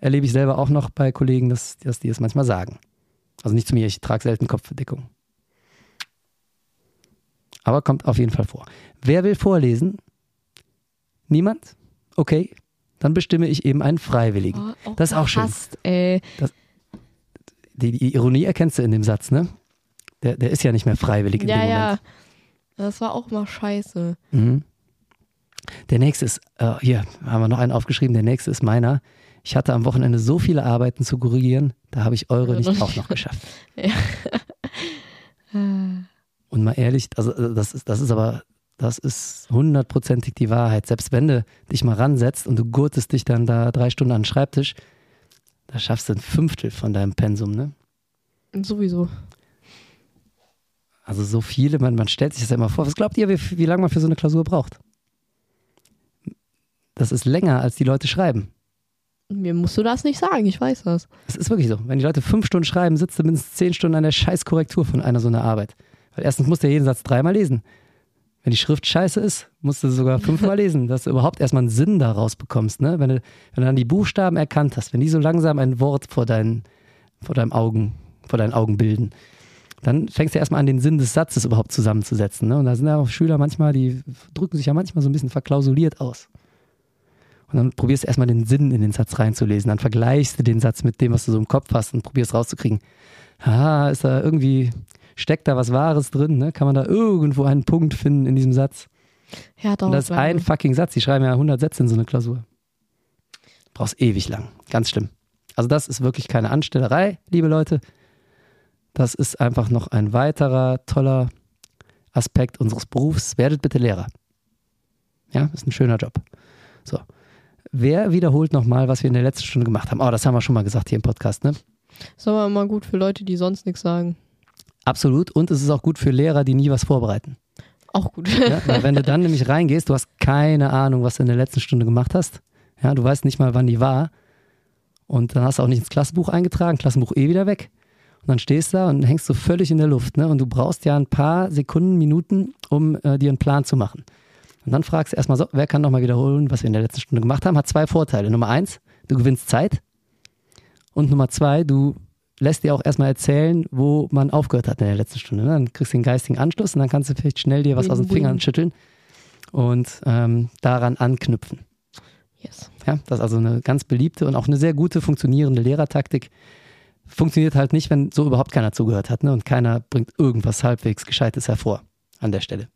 erlebe ich selber auch noch bei Kollegen, dass, dass die es manchmal sagen. Also nicht zu mir, ich trage selten Kopfbedeckung. Aber kommt auf jeden Fall vor. Wer will vorlesen? Niemand? Okay, dann bestimme ich eben einen Freiwilligen. oh, Das ist auch schön. Hast, ey. Die, die Ironie erkennst du in dem Satz, ne? Der, der ist ja nicht mehr freiwillig in Ja, dem ja. Moment. Das war auch mal scheiße. Mhm. Der nächste ist, äh, hier haben wir noch einen aufgeschrieben, der nächste ist meiner. Ich hatte am Wochenende so viele Arbeiten zu korrigieren, da habe ich eure nicht auch noch geschafft. Und mal ehrlich, also äh, das ist, das ist aber, das ist hundertprozentig die Wahrheit. Selbst wenn du dich mal ransetzt und du gurtest dich dann da drei Stunden an den Schreibtisch, da schaffst du ein Fünftel von deinem Pensum, ne? Sowieso. Also so viele, man, man stellt sich das ja immer vor. Was glaubt ihr, wie, wie lange man für so eine Klausur braucht? Das ist länger, als die Leute schreiben. Mir musst du das nicht sagen, ich weiß das. Es ist wirklich so. Wenn die Leute fünf Stunden schreiben, sitzt du mindestens zehn Stunden an der Scheißkorrektur von einer so einer Arbeit. Weil erstens musst du jeden Satz dreimal lesen. Wenn die Schrift scheiße ist, musst du sogar fünfmal lesen, dass du überhaupt erstmal einen Sinn daraus bekommst. Ne? Wenn, du, wenn du dann die Buchstaben erkannt hast, wenn die so langsam ein Wort vor deinen, vor deinen Augen, vor deinen Augen bilden, dann fängst du erstmal an, den Sinn des Satzes überhaupt zusammenzusetzen. Ne? Und da sind ja auch Schüler manchmal, die drücken sich ja manchmal so ein bisschen verklausuliert aus. Und dann probierst du erstmal den Sinn in den Satz reinzulesen. Dann vergleichst du den Satz mit dem, was du so im Kopf hast und probierst rauszukriegen. Ah, ist da irgendwie, steckt da was Wahres drin? Ne? Kann man da irgendwo einen Punkt finden in diesem Satz? Ja, Und dauert das ist ein fucking Satz. Die schreiben ja 100 Sätze in so eine Klausur. Brauchst ewig lang. Ganz schlimm. Also das ist wirklich keine Anstellerei, liebe Leute. Das ist einfach noch ein weiterer toller Aspekt unseres Berufs. Werdet bitte Lehrer. Ja, ist ein schöner Job. So. Wer wiederholt nochmal, was wir in der letzten Stunde gemacht haben? Oh, das haben wir schon mal gesagt hier im Podcast, ne? Ist aber immer gut für Leute, die sonst nichts sagen. Absolut. Und es ist auch gut für Lehrer, die nie was vorbereiten. Auch gut. Ja, weil wenn du dann nämlich reingehst, du hast keine Ahnung, was du in der letzten Stunde gemacht hast. Ja, du weißt nicht mal, wann die war. Und dann hast du auch nicht ins Klassenbuch eingetragen, Klassenbuch eh wieder weg. Und dann stehst du da und hängst so völlig in der Luft. Ne? Und du brauchst ja ein paar Sekunden, Minuten, um äh, dir einen Plan zu machen. Und dann fragst du erstmal so, wer kann nochmal wiederholen, was wir in der letzten Stunde gemacht haben? Hat zwei Vorteile. Nummer eins, du gewinnst Zeit. Und Nummer zwei, du lässt dir auch erstmal erzählen, wo man aufgehört hat in der letzten Stunde. Ne? Dann kriegst du den geistigen Anschluss und dann kannst du vielleicht schnell dir was aus den. Fingern schütteln und ähm, daran anknüpfen. Yes. Ja, das ist also eine ganz beliebte und auch eine sehr gute funktionierende Lehrertaktik. Funktioniert halt nicht, wenn so überhaupt keiner zugehört hat ne? und keiner bringt irgendwas halbwegs Gescheites hervor an der Stelle.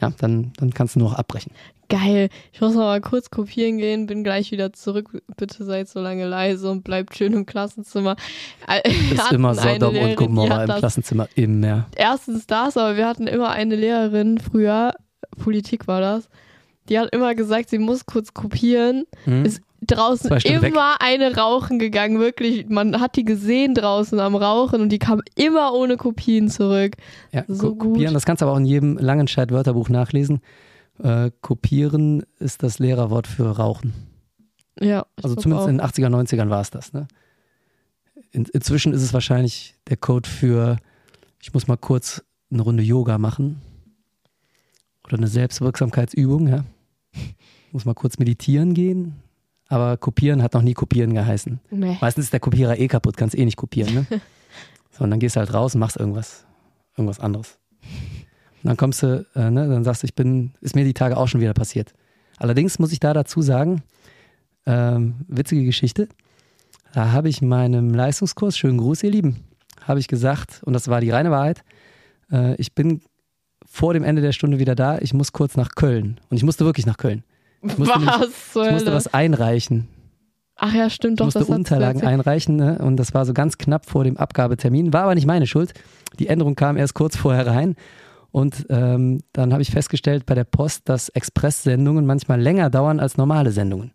Ja, dann, dann kannst du nur noch abbrechen. Geil. Ich muss noch mal kurz kopieren gehen, bin gleich wieder zurück. Bitte seid so lange leise und bleibt schön im Klassenzimmer. Ist immer Sodom und Lehrerin, die Gomorra im das Klassenzimmer. Immer. erstens das, aber wir hatten immer eine Lehrerin früher, Politik war das, die hat immer gesagt, sie muss kurz kopieren. Hm? Ist draußen immer eine rauchen gegangen, wirklich. Man hat die gesehen draußen am Rauchen und die kam immer ohne Kopien zurück. Ja, So gut. kopieren, das kannst du aber auch in jedem Langenscheid-Wörterbuch nachlesen. Äh, kopieren ist das Lehrerwort für Rauchen. Ja, Also zumindest auch. in den 80er, 90ern war es das. Ne? In, inzwischen ist es wahrscheinlich der Code für, ich muss mal kurz eine Runde Yoga machen. Oder eine Selbstwirksamkeitsübung, ja. Muss mal kurz meditieren gehen. Aber kopieren hat noch nie kopieren geheißen. Nee. Meistens ist der Kopierer eh kaputt, kannst eh nicht kopieren. Ne? so, und dann gehst du halt raus und machst irgendwas, irgendwas anderes. Und dann kommst du, äh, ne, dann sagst du, ich bin, ist mir die Tage auch schon wieder passiert. Allerdings muss ich da dazu sagen, ähm, witzige Geschichte. Da habe ich meinem Leistungskurs, schönen Gruß, ihr Lieben, habe ich gesagt, und das war die reine Wahrheit, äh, ich bin vor dem Ende der Stunde wieder da, ich muss kurz nach Köln. Und ich musste wirklich nach Köln. Ich musste, nämlich, Was zur ich musste was einreichen. Ach ja, stimmt Ich doch. musste das Unterlagen einreichen ne? und das war so ganz knapp vor dem Abgabetermin. War aber nicht meine Schuld. Die Änderung kam erst kurz vorher rein Und ähm, dann habe ich festgestellt bei der Post, dass Expresssendungen manchmal länger dauern als normale Sendungen.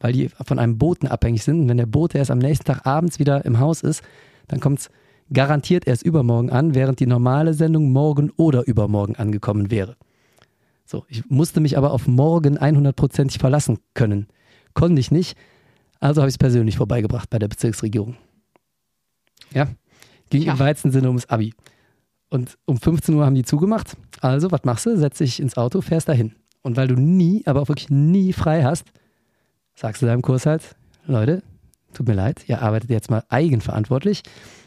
Weil die von einem Boten abhängig sind. Und wenn der Bote erst am nächsten Tag abends wieder im Haus ist, dann kommt es garantiert erst übermorgen an, während die normale Sendung morgen oder übermorgen angekommen wäre. So, ich musste mich aber auf morgen 100%ig verlassen können. Konnte ich nicht. Also habe ich es persönlich vorbeigebracht bei der Bezirksregierung. Ja, ging Ja. im weitesten Sinne ums Abi. Und um 15 Uhr haben die zugemacht. Also, was machst du? Setz dich ins Auto, fährst dahin. Und weil du nie, aber auch wirklich nie frei hast, sagst du deinem Kurs halt, Leute, tut mir leid, ihr arbeitet jetzt mal eigenverantwortlich.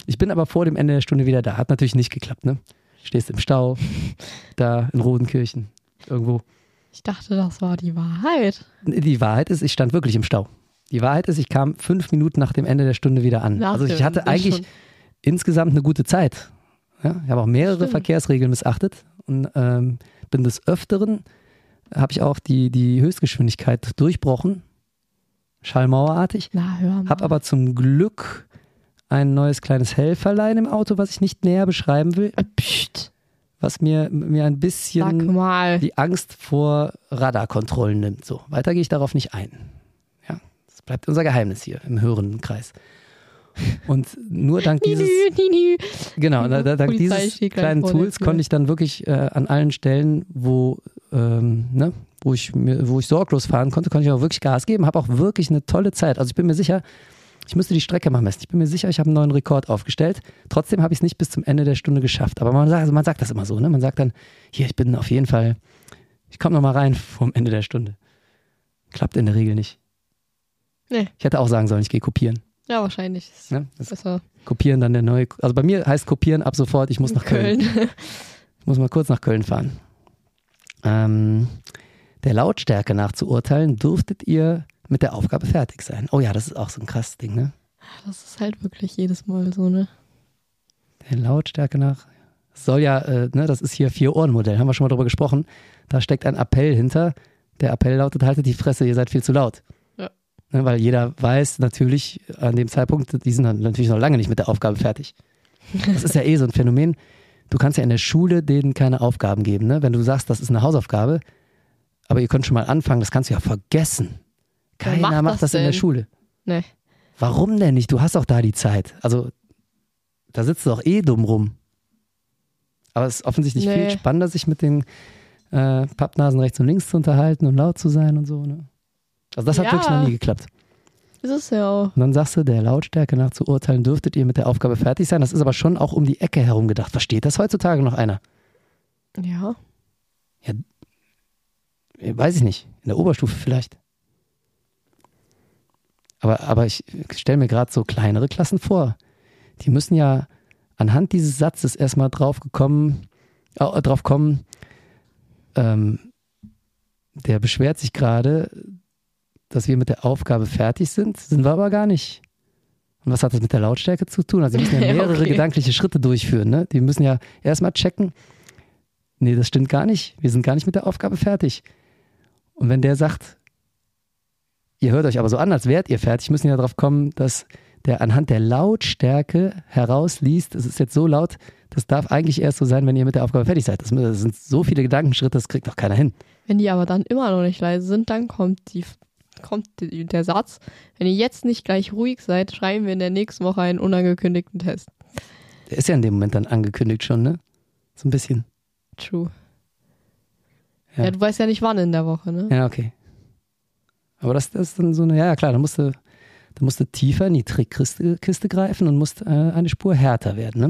Ich bin aber vor dem Ende der Stunde wieder da. Hat natürlich nicht geklappt, ne? Stehst im Stau, da in Rodenkirchen, irgendwo. Ich dachte, das war die Wahrheit. Die Wahrheit ist, ich stand wirklich im Stau. Die Wahrheit ist, ich kam fünf Minuten nach dem Ende der Stunde wieder an. Nach also ich hatte eigentlich schon. insgesamt eine gute Zeit. Ja, ich habe auch mehrere Stimmt. Verkehrsregeln missachtet und ähm, bin des Öfteren, habe ich auch die, die Höchstgeschwindigkeit durchbrochen, schallmauerartig, Na, hör mal. habe aber zum Glück ein neues kleines Helferlein im Auto, was ich nicht näher beschreiben will, Äh, Psst, was mir, mir ein bisschen mal. die Angst vor Radarkontrollen nimmt. So, weiter gehe ich darauf nicht ein. Ja, das bleibt unser Geheimnis hier im hörenden Kreis. Und nur dank dieses, genau, da, da, dank dieses kleinen Tools konnte ich dann wirklich äh, an allen Stellen, wo, ähm, ne, wo ich mir, wo ich sorglos fahren konnte, konnte ich auch wirklich Gas geben, habe auch wirklich eine tolle Zeit. Also ich bin mir sicher, ich müsste die Strecke mal messen. Ich bin mir sicher, ich habe einen neuen Rekord aufgestellt. Trotzdem habe ich es nicht bis zum Ende der Stunde geschafft. Aber man sagt, also man sagt das immer so, ne? Man sagt dann, hier, ich bin auf jeden Fall, ich komme noch mal rein vom Ende der Stunde. Klappt in der Regel nicht. Nee. Ich hätte auch sagen sollen, ich gehe kopieren. Ja, wahrscheinlich. Ist Ne? Das besser. Kopieren dann der neue, also bei mir heißt kopieren ab sofort, ich muss nach Köln. Ich muss mal kurz nach Köln fahren. Ähm, der Lautstärke nach zu urteilen, dürftet ihr mit der Aufgabe fertig sein. Oh ja, das ist auch so ein krasses Ding, ne? Das ist halt wirklich jedes Mal so, ne? Der Lautstärke nach. Soll ja, äh, ne, das ist hier Vier-Ohren-Modell, haben wir schon mal drüber gesprochen. Da steckt ein Appell hinter. Der Appell lautet, haltet die Fresse, ihr seid viel zu laut. Ne, weil jeder weiß natürlich an dem Zeitpunkt, die sind dann natürlich noch lange nicht mit der Aufgabe fertig. Das ist ja eh so ein Phänomen. Du kannst ja in der Schule denen keine Aufgaben geben. Ne? Wenn du sagst, das ist eine Hausaufgabe, aber ihr könnt schon mal anfangen, das kannst du ja vergessen. Keiner macht macht, das das, in der? Schule. Nee. Warum denn nicht? Du hast auch da die Zeit. Also, da sitzt du doch eh dumm rum. Aber es ist offensichtlich Nee. viel spannender, sich mit den äh, Pappnasen rechts und links zu unterhalten und laut zu sein und so. Ne? Also, das hat Ja. wirklich noch nie geklappt. Ist es ja auch. Und dann sagst du, der Lautstärke nach zu urteilen, dürftet ihr mit der Aufgabe fertig sein. Das ist aber schon auch um die Ecke herum gedacht. Versteht das heutzutage noch einer? Ja. Äh, Weiß ich nicht. In der Oberstufe vielleicht. Aber, aber ich stelle mir gerade so kleinere Klassen vor. Die müssen ja anhand dieses Satzes erstmal drauf gekommen, äh, drauf kommen, ähm, der beschwert sich gerade, dass wir mit der Aufgabe fertig sind, sind wir aber gar nicht. Und was hat das mit der Lautstärke zu tun? Also, sie müssen ja mehrere okay. gedankliche Schritte durchführen. Ne? Die müssen ja erstmal checken, nee, das stimmt gar nicht. Wir sind gar nicht mit der Aufgabe fertig. Und wenn der sagt, ihr hört euch aber so an, als wärt ihr fertig, müssen ja darauf kommen, dass der anhand der Lautstärke herausliest, es ist jetzt so laut, das darf eigentlich erst so sein, wenn ihr mit der Aufgabe fertig seid. Das, das sind so viele Gedankenschritte, das kriegt doch keiner hin. Wenn die aber dann immer noch nicht leise sind, dann kommt, die, kommt der Satz, wenn ihr jetzt nicht gleich ruhig seid, schreiben wir in der nächsten Woche einen unangekündigten Test. Der ist ja in dem Moment dann angekündigt schon, ne? So ein bisschen. True. Ja. Ja, du weißt ja nicht wann in der Woche, ne? Ja, okay. Aber das, das ist dann so eine, ja, ja klar, da musst du, da musst du tiefer in die Trickkiste Kiste greifen und musst äh, eine Spur härter werden. Ne?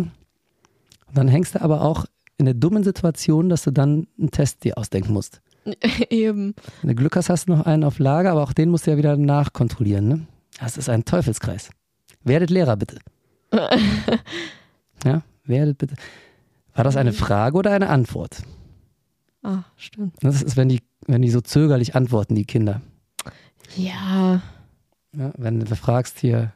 Und dann hängst du aber auch in der dummen Situation, dass du dann einen Test dir ausdenken musst. Eben. Wenn du Glück hast, hast du noch einen auf Lager, aber auch den musst du ja wieder nachkontrollieren. Ne? Das ist ein Teufelskreis. Werdet Lehrer, bitte. ja, werdet bitte. War das eine Frage oder eine Antwort? Ah, stimmt. Das ist, wenn die, wenn die so zögerlich antworten, die Kinder. Ja. Ja, wenn du fragst hier,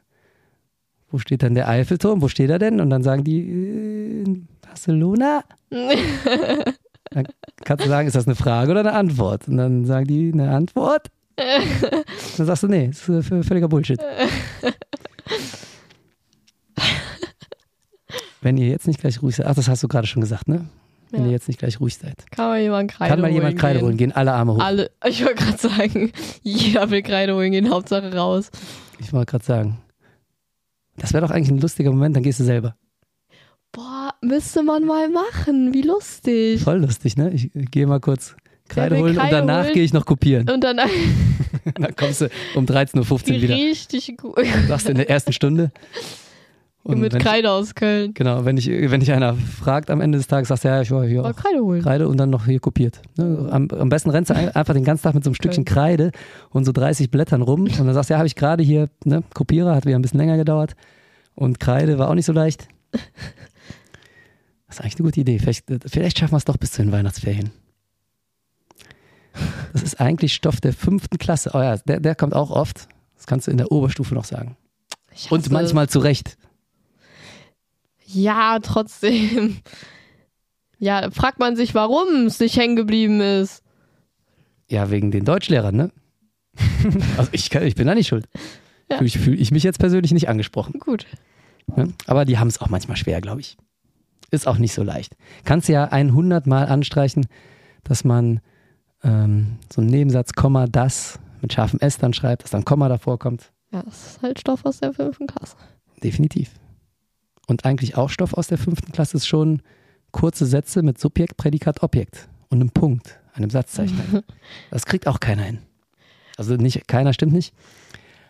wo steht denn der Eiffelturm? Wo steht er denn? Und dann sagen die, äh, in Barcelona. Dann kannst du sagen, ist das eine Frage oder eine Antwort? Und dann sagen die, eine Antwort. Dann sagst du, nee, ist äh, völliger Bullshit. Wenn ihr jetzt nicht gleich ruhig seid, ach, das hast du gerade schon gesagt, ne? wenn Ja. ihr jetzt nicht gleich ruhig seid. Kann mal jemand Kreide Kann mal jemand holen Kreide gehen? holen gehen, alle Arme hoch. Alle, ich wollte gerade sagen, jeder will Kreide holen gehen, Hauptsache raus. Ich wollte gerade sagen. Das wäre doch eigentlich ein lustiger Moment, dann gehst du selber. Boah, müsste man mal machen, wie lustig. Voll lustig, ne? Ich gehe mal kurz Kreide holen und Kreide danach holen? gehe ich noch kopieren. Und dann dann kommst du um 13.15 Uhr wieder. richtig gut. Sagst du in der ersten Stunde. Und Mit wenn ich, Kreide aus Köln. genau, wenn ich, wenn dich einer fragt am Ende des Tages, sagst du, ja, ich war hier Mal Kreide holen. Kreide und dann noch hier kopiert. Ne? Am, am besten rennst du ein- einfach den ganzen Tag mit so einem Stückchen Kreide und so 30 Blättern rum und dann sagst du, ja, habe ich gerade hier, ne, Kopierer, hat wieder ein bisschen länger gedauert und Kreide war auch nicht so leicht. Das ist eigentlich eine gute Idee. Vielleicht, vielleicht schaffen wir es doch bis zu den Weihnachtsferien. Das ist eigentlich Stoff der fünften Klasse. Oh ja, der, der kommt auch oft. Das kannst du in der Oberstufe noch sagen. Und manchmal zu Recht. Ja, trotzdem. Ja, fragt man sich, warum es nicht hängen geblieben ist. Ja, wegen den Deutschlehrern, ne? also ich, kann, ich bin da nicht schuld. Ja. Fühle ich, fühl ich mich jetzt persönlich nicht angesprochen. Gut. Ne? Aber die haben es auch manchmal schwer, glaube ich. Ist auch nicht so leicht. Kannst ja 100 Mal anstreichen, dass man ähm, so einen Nebensatz, Komma, das mit scharfem S dann schreibt, dass dann Komma davor kommt. Ja, das ist halt Stoff aus der fünften Klasse. Definitiv. Und eigentlich auch Stoff aus der fünften Klasse ist schon kurze Sätze mit Subjekt, Prädikat, Objekt und einem Punkt, einem Satzzeichen. Das kriegt auch keiner hin. Also nicht, keiner stimmt nicht.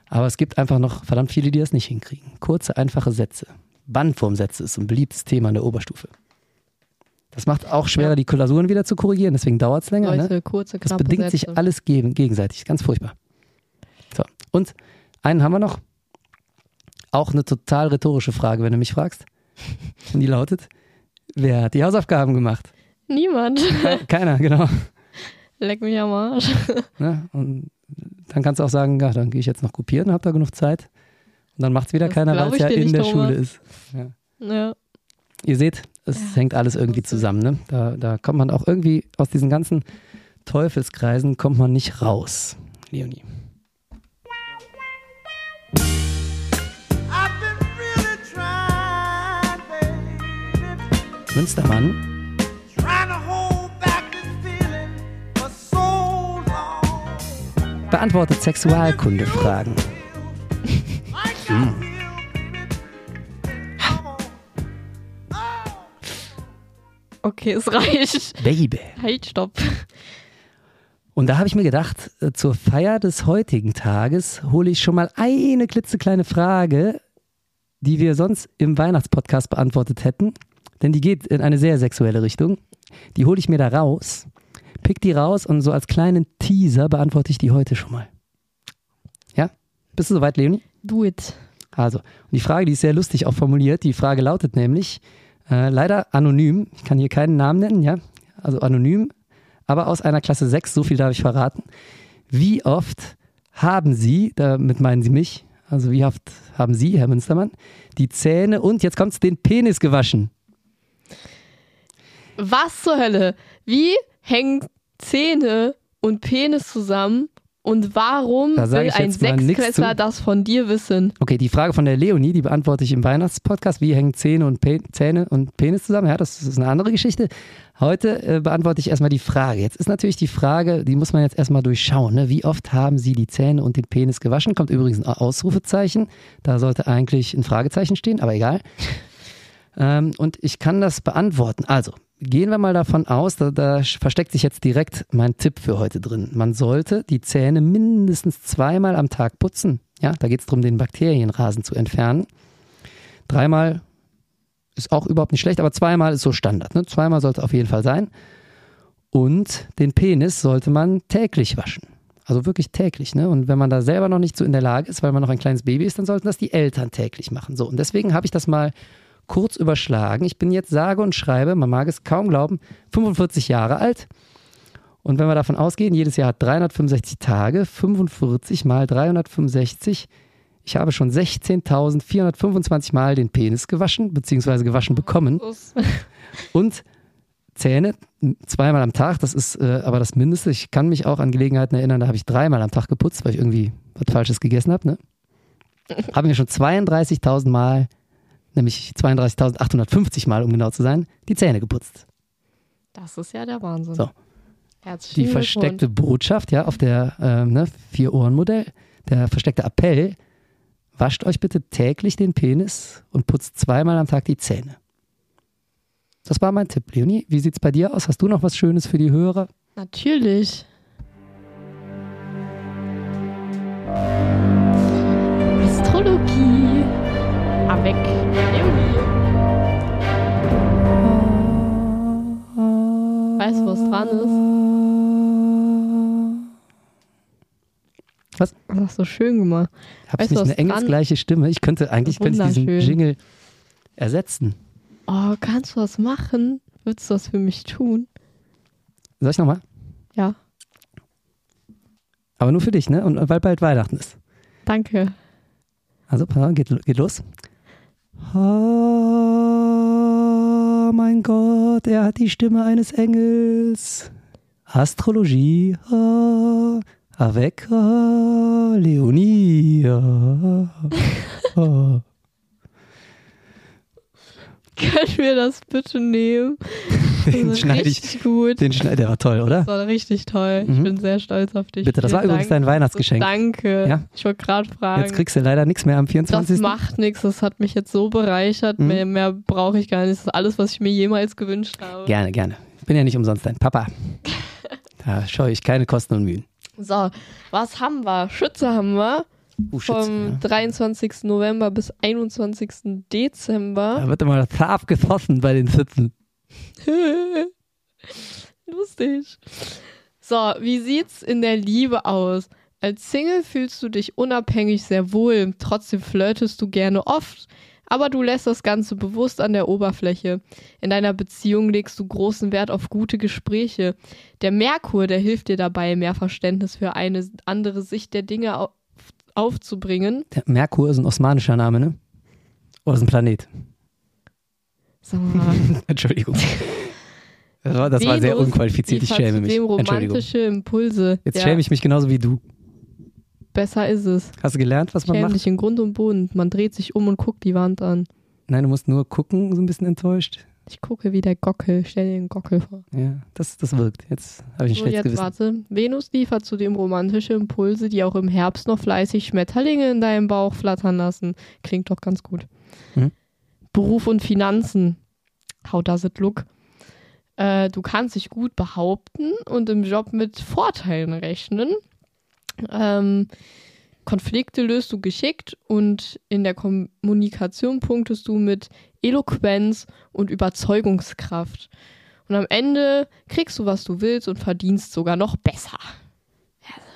Aber es gibt einfach noch verdammt viele, die das nicht hinkriegen. Kurze, einfache Sätze. Bandwurmsätze ist ein beliebtes Thema in der Oberstufe. Das macht auch schwerer, Ja. die Klausuren wieder zu korrigieren, deswegen dauert es länger. Ne? Leute, kurze, Das bedingt Sätze. sich alles gegen, gegenseitig. Ganz furchtbar. So, und einen haben wir noch. Auch eine total rhetorische Frage, wenn du mich fragst. Und die lautet: Wer hat die Hausaufgaben gemacht? Niemand. Ke keiner, genau. Leck mich am Arsch. Ne? Und dann kannst du auch sagen: Ja, dann gehe ich jetzt noch kopieren, hab da genug Zeit. Und dann macht es wieder Das keiner, weil es ja in nicht, der Thomas. Schule ist. Ja. Ihr seht, es hängt alles irgendwie zusammen. Ne? Da, da kommt man auch irgendwie aus diesen ganzen Teufelskreisen kommt man nicht raus. Leonie. Münstermann, trying to Oh. Okay, es reicht. Baby. Halt, stopp. Und da habe ich mir gedacht, äh, zur Feier des heutigen Tages hole ich schon mal eine klitzekleine Frage, die wir sonst im Weihnachtspodcast beantwortet hätten. Denn die geht in eine sehr sexuelle Richtung. Die hole ich mir da raus, pick die raus und so als kleinen Teaser beantworte ich die heute schon mal. Bist du soweit, Leonie? Do it. Also, und die Frage, die ist sehr lustig auch formuliert. Die Frage lautet nämlich, äh, leider anonym, ich kann hier keinen Namen nennen, ja, also anonym, aber aus einer Klasse 6, so viel darf ich verraten. Wie oft haben Sie, damit meinen Sie mich, also wie oft haben Sie, Herr Münstermann, die Zähne und, jetzt kommt's, den Penis gewaschen? Was zur Hölle? Wie hängen Zähne und Penis zusammen? Und warum will ein Sechsklässler das von dir wissen? Okay, die Frage von der Leonie, die beantworte ich im Weihnachtspodcast. Wie hängen Zähne und, Pe Zähne und Penis zusammen? Ja, das ist eine andere Geschichte. Heute äh, beantworte ich erstmal die Frage. Jetzt ist natürlich die Frage, die muss man jetzt erstmal durchschauen. Ne? Wie oft haben Sie die Zähne und den Penis gewaschen? Kommt übrigens ein Ausrufezeichen. Da sollte eigentlich ein Fragezeichen stehen, aber egal. Ähm, und ich kann das beantworten. Also, gehen wir mal davon aus, da, da versteckt sich jetzt direkt mein Tipp für heute drin. Man sollte die Zähne mindestens zweimal am Tag putzen. Ja, da geht es darum, den Bakterienrasen zu entfernen. Dreimal ist auch überhaupt nicht schlecht, aber zweimal ist so Standard. Ne? Zweimal sollte auf jeden Fall sein. Und den Penis sollte man täglich waschen. Also wirklich täglich. Ne? Und wenn man da selber noch nicht so in der Lage ist, weil man noch ein kleines Baby ist, dann sollten das die Eltern täglich machen. So, und deswegen habe ich das mal kurz überschlagen. Ich bin jetzt sage und schreibe, man mag es kaum glauben, 45 Jahre alt. Und wenn wir davon ausgehen, jedes Jahr hat 365 Tage, 45 mal 365. Ich habe schon 16.425 Mal den Penis gewaschen, beziehungsweise gewaschen bekommen. Und Zähne zweimal am Tag, das ist äh, aber das Mindeste. Ich kann mich auch an Gelegenheiten erinnern, da habe ich dreimal am Tag geputzt, weil ich irgendwie was Falsches gegessen habe. Ne? Habe mir schon 32.000 Mal, nämlich 32.850 Mal, um genau zu sein, die Zähne geputzt. Das ist ja der Wahnsinn. So. Herzlichen Die versteckte. Botschaft, ja, auf der ähm, ne, Vier-Ohren-Modell, der versteckte Appell, wascht euch bitte täglich den Penis und putzt zweimal am Tag die Zähne. Das war mein Tipp, Leonie. Wie sieht's bei dir aus? Hast du noch was Schönes für die Hörer? Natürlich. Astrologie. Avec Leonie. Weißt du, was dran ist? Was? Das hast du schön gemacht. Habe Weißt ich nicht eine engelsgleiche Stimme? Ich könnte eigentlich könnte ich diesen. Jingle ersetzen. Oh, kannst du was machen? Würdest du das für mich tun? Soll ich nochmal? Ja, Aber nur für dich, ne? Und weil bald Weihnachten ist. danke. Also, geht, geht los. Oh mein Gott, er hat die Stimme eines Engels. Astrologie. Oh, avec oh, Leonie. Oh, oh. Können wir das bitte nehmen? Den Das ist schneide ich. gut. Den schneid, der war toll, oder? Das war richtig toll. Ich Mhm. bin sehr stolz auf dich. Bitte, das war Vielen übrigens Dank. dein Weihnachtsgeschenk. Danke. Ja. Ich wollte gerade fragen. Jetzt kriegst du leider nichts mehr am das 24. macht nichts. Das hat mich jetzt so bereichert. Mhm. Mehr, mehr brauche ich gar nicht. Das ist alles, was ich mir jemals gewünscht habe. Gerne, gerne. Ich bin ja nicht umsonst dein Papa. Da scheue ich keine Kosten und Mühen. So, was haben wir? Schütze haben wir. Uh, Schütze, Vom ja. 23. November bis 21. Dezember. Da wird immer scharf gesoffen bei den Sitzen. Lustig. So, wie sieht's in der Liebe aus? Als Single fühlst du dich unabhängig sehr wohl, trotzdem flirtest du gerne oft, aber du lässt das Ganze bewusst an der Oberfläche. In deiner Beziehung legst du großen Wert auf gute Gespräche. Der Merkur, der hilft dir dabei, mehr Verständnis für eine andere Sicht der Dinge auf, aufzubringen. Der Merkur ist ein osmanischer Name, ne? Oder ist ein Planet? Mal, Entschuldigung. Das war, das war sehr unqualifiziert. Ich schäme mich. romantische Impulse. Jetzt ja, schäme ich mich genauso wie du. Besser ist es. Hast du gelernt, was man macht? dich in Grund und Boden. Man dreht sich um und guckt die Wand an. Nein, du musst nur gucken, so ein bisschen enttäuscht. Ich gucke wie der Gockel. Stell dir den Gockel vor. Ja, das, das wirkt. Jetzt habe ich ein So, schlechtes jetzt Gewissen. warte. Venus liefert zudem romantische Impulse, die auch im Herbst noch fleißig Schmetterlinge in deinem Bauch flattern lassen. Klingt doch ganz gut. Hm. Beruf und Finanzen. How does it look? Äh, du kannst dich gut behaupten und im Job mit Vorteilen rechnen. Ähm, Konflikte löst du geschickt und in der Kommunikation punktest du mit Eloquenz und Überzeugungskraft. Und am Ende kriegst du, was du willst und verdienst sogar noch besser.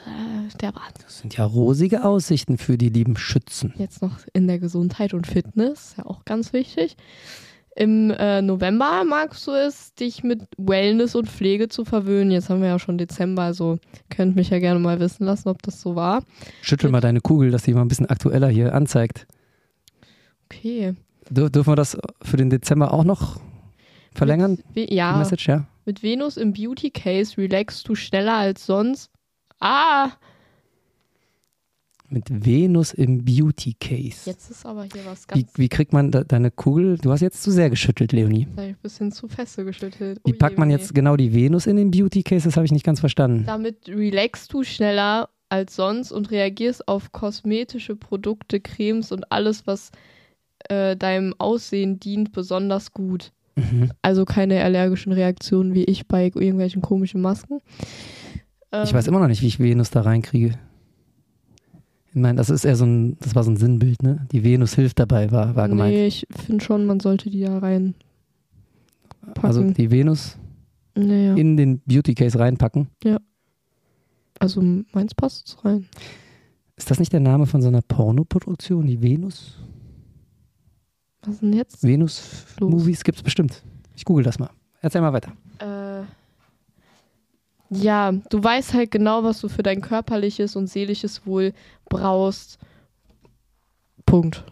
Äh, der Wahnsinn. Das sind ja rosige Aussichten für die lieben Schützen. Jetzt noch in der Gesundheit und Fitness, ja auch ganz wichtig. Im äh, November magst du es, dich mit Wellness und Pflege zu verwöhnen. Jetzt haben wir ja schon Dezember, also könnt mich ja gerne mal wissen lassen, ob das so war. Schüttel mal deine Kugel, dass die mal ein bisschen aktueller hier anzeigt. Okay. Dür dürfen wir das für den Dezember auch noch verlängern? Mit, ja, Message, ja? mit Venus im Beauty Case relaxst du schneller als sonst. Ah, Mit Venus im Beauty Case. jetzt ist aber hier was Wie, ganz. wie kriegt man da, deine Kugel? Du hast jetzt zu sehr geschüttelt, Leonie. Ich ein bisschen zu feste geschüttelt. Wie Oh je, packt man oh je. jetzt genau die Venus in den Beauty Case? Das habe ich nicht ganz verstanden. Damit relaxst du schneller als sonst und reagierst auf kosmetische Produkte, Cremes und alles, was äh, deinem Aussehen dient, besonders gut. Mhm. Also keine allergischen Reaktionen wie ich bei irgendwelchen komischen Masken. Ich Ähm, weiß immer noch nicht, wie ich Venus da reinkriege. Ich meine, das ist eher so ein, das war so ein Sinnbild, ne? Die Venus hilft dabei, war, war gemeint. Nee, ich finde schon, man sollte die da rein. packen. also die Venus Naja. in den Beauty Case reinpacken. Also meins passt rein. Ist das nicht der Name von so einer Pornoproduktion? Die Venus? Was ist denn jetzt? Venus Los. Movies gibt's bestimmt. Ich google das mal. Erzähl mal weiter. Äh, ja, du weißt halt genau, was du für dein körperliches und seelisches Wohl brauchst. Punkt.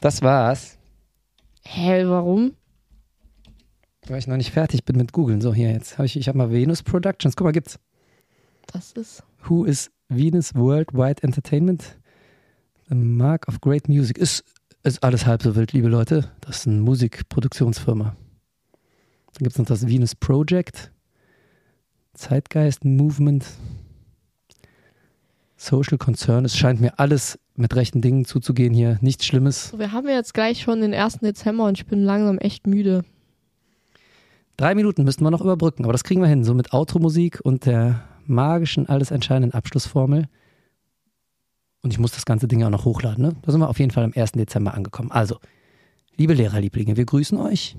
Das war's. Hä, warum? Weil ich noch nicht fertig bin mit googeln. So, hier jetzt. Hab ich ich habe mal Venus Productions. Guck mal, gibt's. Das ist. Who is Venus Worldwide Entertainment? The Mark of Great Music. Ist, ist alles halb so wild, liebe Leute. Das ist eine Musikproduktionsfirma. Dann gibt es noch das Venus Project, Zeitgeist Movement, Social Concern. Es scheint mir alles mit rechten Dingen zuzugehen hier. Nichts Schlimmes. Wir haben jetzt gleich schon den 1. Dezember und ich bin langsam echt müde. Drei Minuten müssten wir noch überbrücken, aber das kriegen wir hin. So mit Outro-Musik und der magischen, alles entscheidenden Abschlussformel. Und ich muss das ganze Ding auch noch hochladen. Ne? Da sind wir auf jeden Fall am 1. Dezember angekommen. Also, liebe Lehrerlieblinge, wir grüßen euch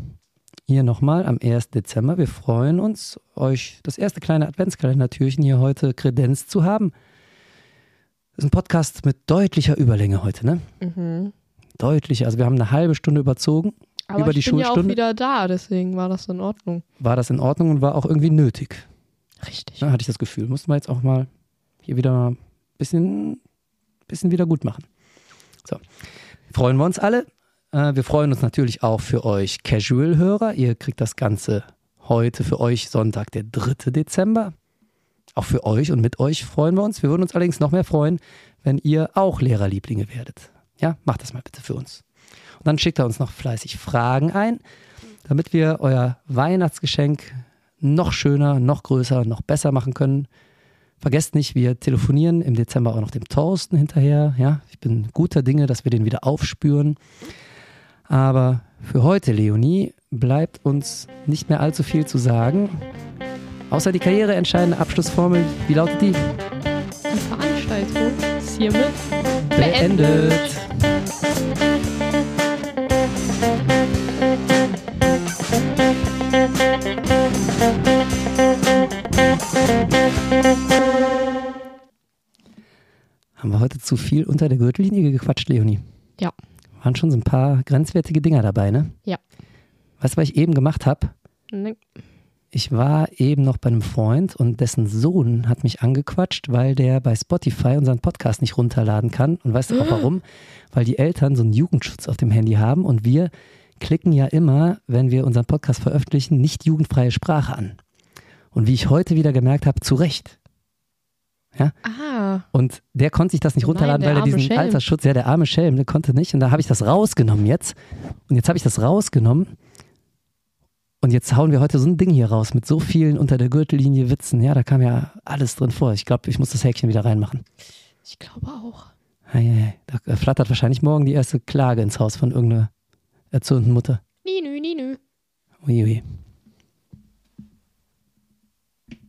hier nochmal am 1. Dezember. Wir freuen uns, euch das erste kleine Adventskalendertürchen hier heute kredenzt zu haben. Das ist ein Podcast mit deutlicher Überlänge heute, ne? Mhm. Deutlicher. Also wir haben eine halbe Stunde überzogen. Aber Über ich die bin ja auch Schulstunde? wieder da, deswegen war das in Ordnung. War das in Ordnung und war auch irgendwie nötig. Richtig. Ne, hatte ich das Gefühl. Mussten wir jetzt auch mal hier wieder mal ein bisschen, bisschen wieder gut machen. So. Freuen wir uns alle. Äh, wir freuen uns natürlich auch für euch Casual-Hörer. Ihr kriegt das Ganze heute für euch Sonntag, der 3. Dezember. Auch für euch und mit euch freuen wir uns. Wir würden uns allerdings noch mehr freuen, wenn ihr auch Lehrerlieblinge werdet. Ja, macht das mal bitte für uns. Und dann schickt er uns noch fleißig Fragen ein, damit wir euer Weihnachtsgeschenk noch schöner, noch größer, noch besser machen können. Vergesst nicht, wir telefonieren im Dezember auch noch dem Thorsten hinterher. Ja, ich bin guter Dinge, dass wir den wieder aufspüren. Aber für heute, Leonie, bleibt uns nicht mehr allzu viel zu sagen. Außer die karriereentscheidende Abschlussformel. Wie lautet die? Die Veranstaltung ist hiermit Beendet. Haben wir heute zu viel unter der Gürtellinie gequatscht, Leonie? Ja. Waren schon so ein paar grenzwertige Dinger dabei, ne? Ja. Weißt du, was ich eben gemacht habe? Ne, Ich war eben noch bei einem Freund und dessen Sohn hat mich angequatscht, weil der bei Spotify unseren Podcast nicht runterladen kann. Und weißt du auch warum? Weil die Eltern so einen Jugendschutz auf dem Handy haben und wir klicken ja immer, wenn wir unseren Podcast veröffentlichen, nicht jugendfreie Sprache an. Und wie ich heute wieder gemerkt habe, zu Recht. Ah, Und der konnte sich das nicht Nein, runterladen, der weil er diesen Schelm. Altersschutz, ja, der arme Schelm, der konnte nicht. Und da habe ich das rausgenommen jetzt. Und jetzt habe ich das rausgenommen. Und jetzt hauen wir heute so ein Ding hier raus mit so vielen unter der Gürtellinie Witzen. Ja, da kam ja alles drin vor. Ich glaube, ich muss das Häkchen wieder reinmachen. ich glaube auch. Ei. Da flattert wahrscheinlich morgen die erste Klage ins Haus von irgendeiner erzürnten Mutter. Ninü, ninü. Uiui.